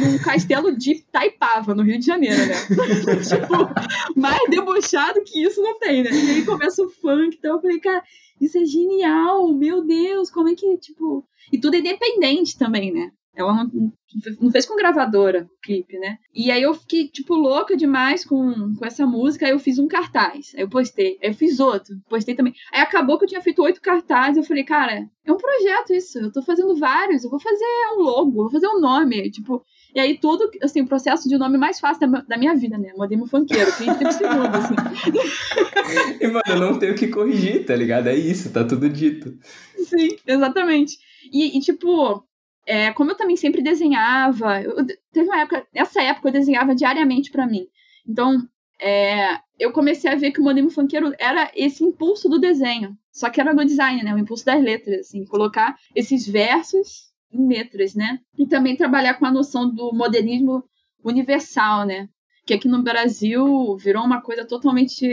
num castelo de Taipava, no Rio de Janeiro, né? [laughs] tipo, mais debochado que isso não tem, né? E aí começa o funk, então eu falei, cara, isso é genial, meu Deus, como é que, tipo. E tudo é independente também, né? Ela não, não fez com gravadora o clipe, né? E aí eu fiquei, tipo, louca demais com, com essa música. Aí eu fiz um cartaz. Aí eu postei. Aí eu fiz outro. Postei também. Aí acabou que eu tinha feito oito cartazes. Eu falei, cara, é um projeto isso. Eu tô fazendo vários. Eu vou fazer um logo, vou fazer um nome. Tipo, e aí tudo, assim, o processo de nome mais fácil da, da minha vida, né? Modemo funkeiro, que teve segundo, assim. [laughs] e, mano, eu não tenho que corrigir, tá ligado? É isso, tá tudo dito. Sim, exatamente. E, e tipo, é, como eu também sempre desenhava, eu, teve uma época, nessa época eu desenhava diariamente para mim. Então, é, eu comecei a ver que o modelo funkeiro era esse impulso do desenho. Só que era no design, né? O impulso das letras, assim, colocar esses versos em letras, né? E também trabalhar com a noção do modernismo universal, né? Que aqui no Brasil virou uma coisa totalmente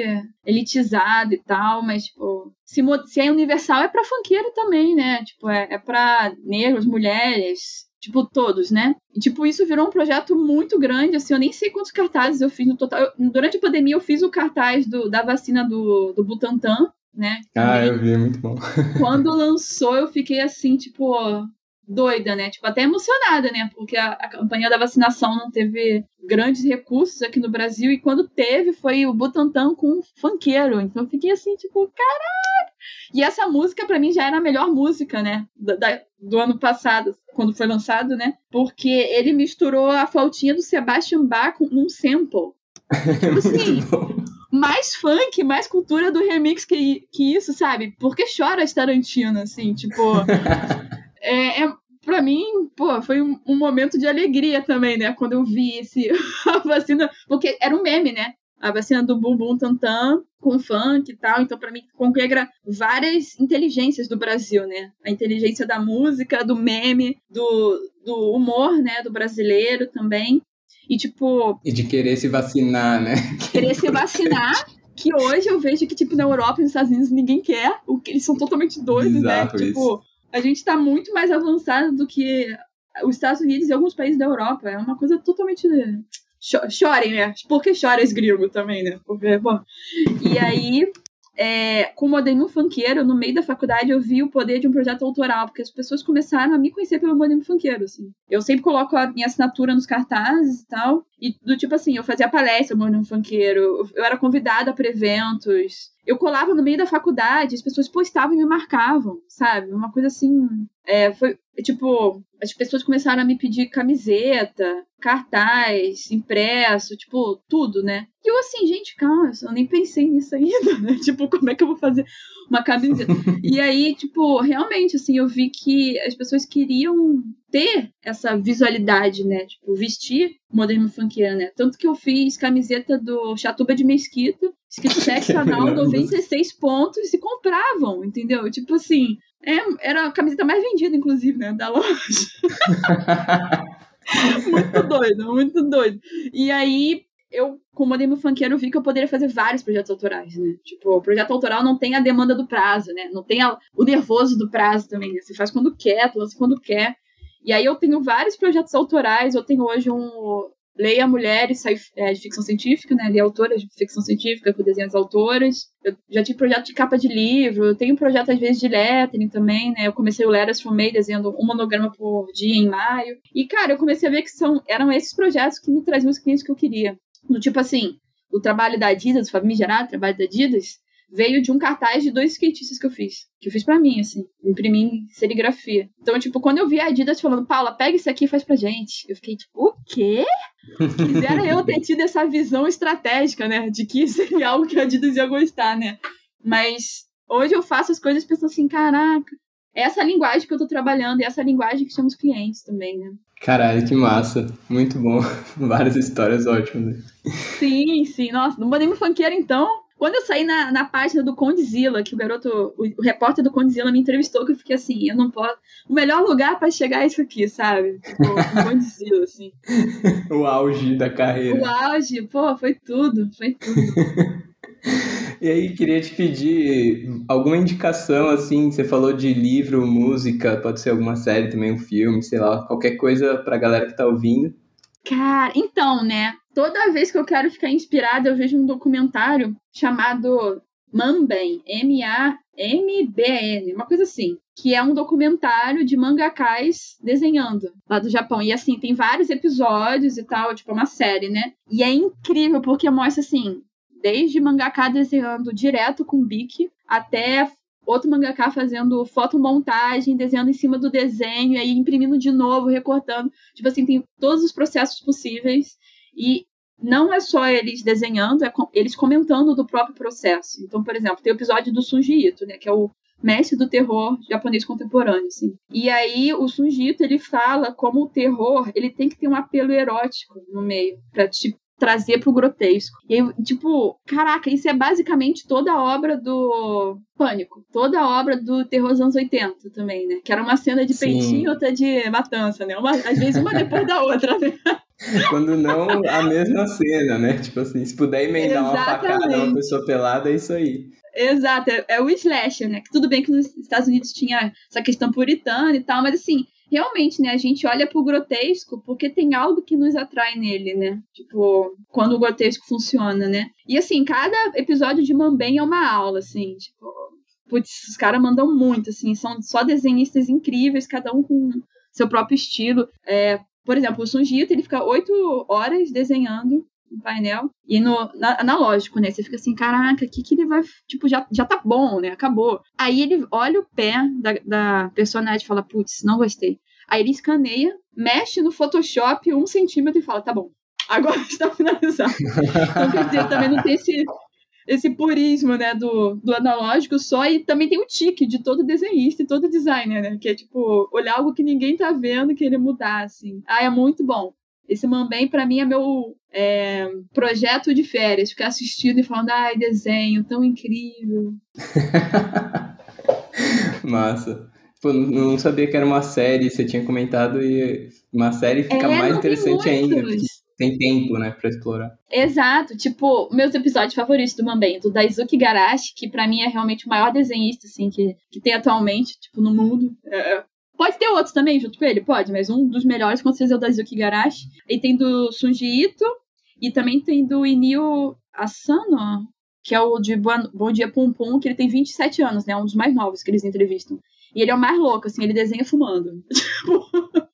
elitizada e tal, mas, tipo, se, se é universal é pra funkeiro também, né? Tipo, é, é pra negros, mulheres, tipo, todos, né? E, tipo, isso virou um projeto muito grande, assim, eu nem sei quantos cartazes eu fiz no total. Eu, durante a pandemia eu fiz o cartaz do, da vacina do, do Butantan, né? Ah, eu vi, é muito bom. Quando [laughs] lançou, eu fiquei assim, tipo, doida, né? Tipo, até emocionada, né? Porque a, a, campanha da vacinação não teve grandes recursos aqui no Brasil e quando teve foi o Butantan com um funkeiro. Então eu fiquei assim, tipo, caraca! E essa música para mim já era a melhor música, né? Da, da, do ano passado, quando foi lançado, né? Porque ele misturou a flautinha do Sebastian Bach com um sample. Tipo [laughs] assim, mais funk, mais cultura do remix que, que isso, sabe? Porque chora Tarantino, assim, tipo. [laughs] é, é para mim, pô, foi um, um, momento de alegria também, né? Quando eu vi esse, [laughs] a vacina, porque era um meme, né? A vacina do Bumbum Tantan com funk e tal. Então, para mim, congrega várias inteligências do Brasil, né? A inteligência da música, do meme, do, do humor, né? Do brasileiro também. E, tipo. E de querer se vacinar, né? Querer se vacinar. que hoje eu vejo que, tipo, na Europa e nos Estados Unidos ninguém quer. Eles são totalmente doidos, né? Exato, né? Tipo, a gente está muito mais avançado do que os Estados Unidos e alguns países da Europa. É uma coisa totalmente. Chorem, né? Por que chora esgrimo também, né? Porque, bom. E aí, é, com o modernismo funkeiro, no meio da faculdade, eu vi o poder de um projeto autoral, porque as pessoas começaram a me conhecer pelo modernismo funkeiro, assim. Eu sempre coloco a minha assinatura nos cartazes e tal, e do tipo assim, eu fazia palestra modernismo funkeiro, eu era convidada para eventos, eu colava no meio da faculdade, as pessoas postavam e me marcavam, sabe? Uma coisa assim. É, foi tipo, as pessoas começaram a me pedir camiseta, cartaz, impresso, tipo, tudo, né? E eu assim, gente, calma, eu nem pensei nisso ainda, né? [laughs] Tipo, como é que eu vou fazer uma camiseta? [laughs] e aí, tipo, realmente, assim, eu vi que as pessoas queriam ter essa visualidade, né? Tipo, vestir moderno funkeiro, né? Tanto que eu fiz camiseta do Chatuba de Mesquita, escrito sexo anal, 96 pontos, e compravam, entendeu? Tipo assim, é, era a camiseta mais vendida, inclusive, né? Da loja. [laughs] muito doido, muito doido. E aí, eu, com o Modelo Funkeiro, vi que eu poderia fazer vários projetos autorais, né? Tipo, o projeto autoral não tem a demanda do prazo, né? Não tem a, o nervoso do prazo também, né? Você faz quando quer, lança quando quer. E aí eu tenho vários projetos autorais, eu tenho hoje um Leia Mulheres é, de ficção científica, né? Leia autoras de ficção científica com desenhos autoras. Eu já tive projeto de capa de livro, eu tenho projeto às vezes de lettering também, né? Eu comecei o Letters from May desenhando um monograma por dia em maio. E, cara, eu comecei a ver que são, eram esses projetos que me traziam os clientes que eu queria. Do tipo assim, o trabalho da Adidas, o famigerado trabalho da Adidas, veio de um cartaz de dois skatistas que eu fiz. Que eu fiz para mim, assim. Imprimi em serigrafia. Então, tipo, quando eu vi a Adidas falando, Paula, pega isso aqui e faz pra gente. Eu fiquei tipo, o quê? Quisera eu ter tido essa visão estratégica, né? De que seria algo que a Adidas ia gostar, né? Mas hoje eu faço as coisas pensando assim, caraca, é essa linguagem que eu tô trabalhando, e essa linguagem que chamamos clientes também, né? Caralho, que massa. Muito bom. [laughs] Várias histórias ótimas. Sim, sim. Nossa, no Modemo Funkeiro, então, quando eu saí na, na página do Condzilla, que o garoto, o, o, repórter do Condzilla me entrevistou, que eu fiquei assim, eu não posso. O melhor lugar para chegar é isso aqui, sabe? Tipo, o Condzilla, assim. [laughs] o auge da carreira. O auge, pô, foi tudo, foi tudo. [laughs] E aí, queria te pedir alguma indicação, assim, você falou de livro, música, pode ser alguma série também, um filme, sei lá, qualquer coisa pra galera que tá ouvindo. Cara, então, né? Toda vez que eu quero ficar inspirada, eu vejo um documentário chamado Manben, M-A-M-B-N, uma coisa assim, que é um documentário de mangakais desenhando lá do Japão. E assim, tem vários episódios e tal, tipo, é uma série, né? E é incrível porque mostra assim, desde mangaka desenhando direto com bic até outro mangaka fazendo fotomontagem, desenhando em cima do desenho, aí imprimindo de novo, recortando. Tipo assim, tem todos os processos possíveis. E não é só eles desenhando, é eles comentando do próprio processo. Então, por exemplo, tem o episódio do Sunji Ito, né, que é o mestre do terror japonês contemporâneo, assim. E aí o Sunji Ito, ele fala como o terror, ele tem que ter um apelo erótico no meio, para te trazer pro grotesco. E aí, tipo, caraca, isso é basicamente toda a obra do Pânico. Toda a obra do terror dos anos 80 também, né? Que era uma cena de Sim. peitinho e outra de matança, né? Uma, às vezes uma depois da outra, né? [laughs] Quando não a mesma cena, né? Tipo assim, se puder emendar Exatamente. uma facada uma pessoa pelada, é isso aí. Exato, é, é o slasher, né? Que tudo bem que nos Estados Unidos tinha essa questão puritana e tal, mas assim, realmente, né, a gente olha pro grotesco porque tem algo que nos atrai nele, né? Tipo, quando o grotesco funciona, né? E assim, cada episódio de Mambem é uma aula, assim, tipo, putz, os caras mandam muito, assim, são só desenhistas incríveis, cada um com seu próprio estilo. É, por exemplo, o Sunjito, ele fica oito horas desenhando no painel. E no na, analógico, né? Você fica assim, caraca, o que, que ele vai. Tipo, já, já tá bom, né? Acabou. Aí ele olha o pé da, da personagem e fala, putz, não gostei. Aí ele escaneia, mexe no Photoshop um centímetro e fala, tá bom. Agora [laughs] está finalizado. então, quer dizer, também não tem esse, esse purismo, né, do, do analógico só, e também tem o tique de todo desenhista e todo designer, né, que é, tipo, olhar algo que ninguém tá vendo e querer mudar, assim. Ah, é muito bom. Esse Mambem, para mim, é meu é, projeto de férias. Ficar assistindo e falando, ai, desenho, tão incrível. [laughs] Massa. Pô, não sabia que era uma série, você tinha comentado, e uma série fica é, mais interessante ainda. Tem tempo, né, pra explorar. Exato. Tipo, meus episódios favoritos do Mambem, do Daisuke Garashi, que para mim é realmente o maior desenhista, assim, que, que tem atualmente, tipo, no mundo. É, Pode ter outros também junto com ele? Pode, mas um dos melhores com certeza é o Daisuke Garashi. E tem do Sunji Ito, e também tem do Inio Asano, que é o de Bom Dia Pum Pum, que ele tem 27 anos, né? Um dos mais novos que eles entrevistam. E ele é o mais louco, assim, ele desenha fumando. [laughs] Tipo,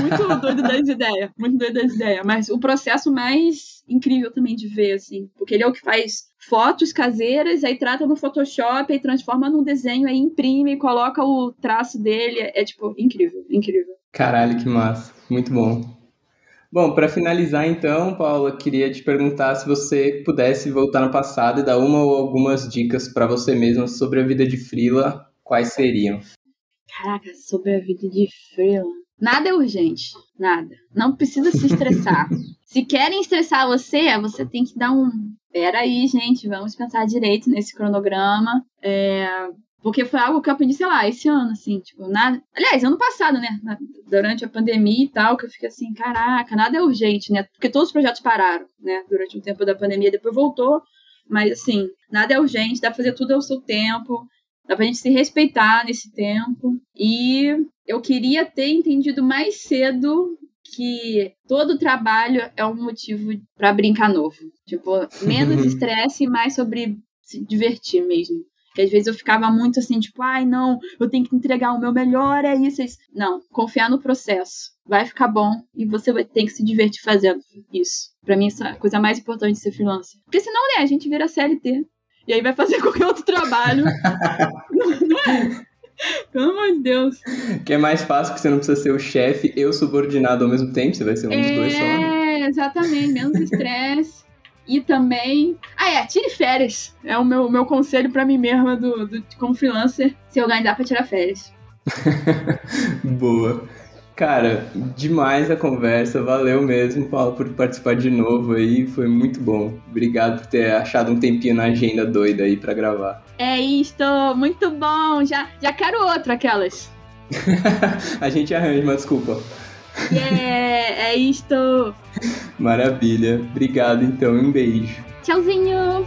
muito doido das ideias, muito doido das ideias. Mas o processo mais incrível também de ver, assim, porque ele é o que faz fotos caseiras, aí trata no Photoshop, aí transforma num desenho, aí imprime, coloca o traço dele. É, tipo, incrível, incrível. Caralho, que massa. Muito bom. Bom, para finalizar então, Paula, queria te perguntar se você pudesse voltar no passado e dar uma ou algumas dicas para você mesma sobre a vida de Frila, quais seriam? Caraca, sobre a vida de Frila. Nada é urgente, nada. Não precisa se estressar. [laughs] se querem estressar você, você tem que dar um. Pera aí, gente, vamos pensar direito nesse cronograma. É... Porque foi algo que eu aprendi, sei lá, esse ano, assim, tipo, nada. Aliás, ano passado, né? Durante a pandemia e tal, que eu fiquei assim, caraca, nada é urgente, né? Porque todos os projetos pararam, né? Durante o tempo da pandemia, depois voltou. Mas, assim, nada é urgente, dá pra fazer tudo ao seu tempo. Dá pra gente se respeitar nesse tempo. E eu queria ter entendido mais cedo que todo trabalho é um motivo para brincar novo. Tipo, menos estresse e mais sobre se divertir mesmo. Que às vezes eu ficava muito assim, tipo, ai não, eu tenho que entregar o meu melhor, é isso, é isso. Não, confiar no processo. Vai ficar bom e você vai ter que se divertir fazendo isso. Para mim, essa é a coisa mais importante de ser freelancer. Porque senão, né, a gente vira CLT. E aí vai fazer [laughs] qualquer outro trabalho. é? [laughs] Pelo amor de Deus. Que é mais fácil que você não precisa ser o chefe e o subordinado ao mesmo tempo, você vai ser um é, dos dois só. É, exatamente, menos estresse. e também. Ah, é, tire férias. É o meu, meu conselho para mim mesma do, do, como freelancer, se organizar pra tirar férias. [laughs] Boa. Cara, demais a conversa, valeu mesmo, Paulo, por participar de novo aí, foi muito bom. Obrigado por ter achado um tempinho na agenda doida aí para gravar. É isto, muito bom, já, já quero outra, aquelas. [laughs] a gente arranja uma desculpa. Yeah, é isto. Maravilha, obrigado então, um beijo. Tchauzinho.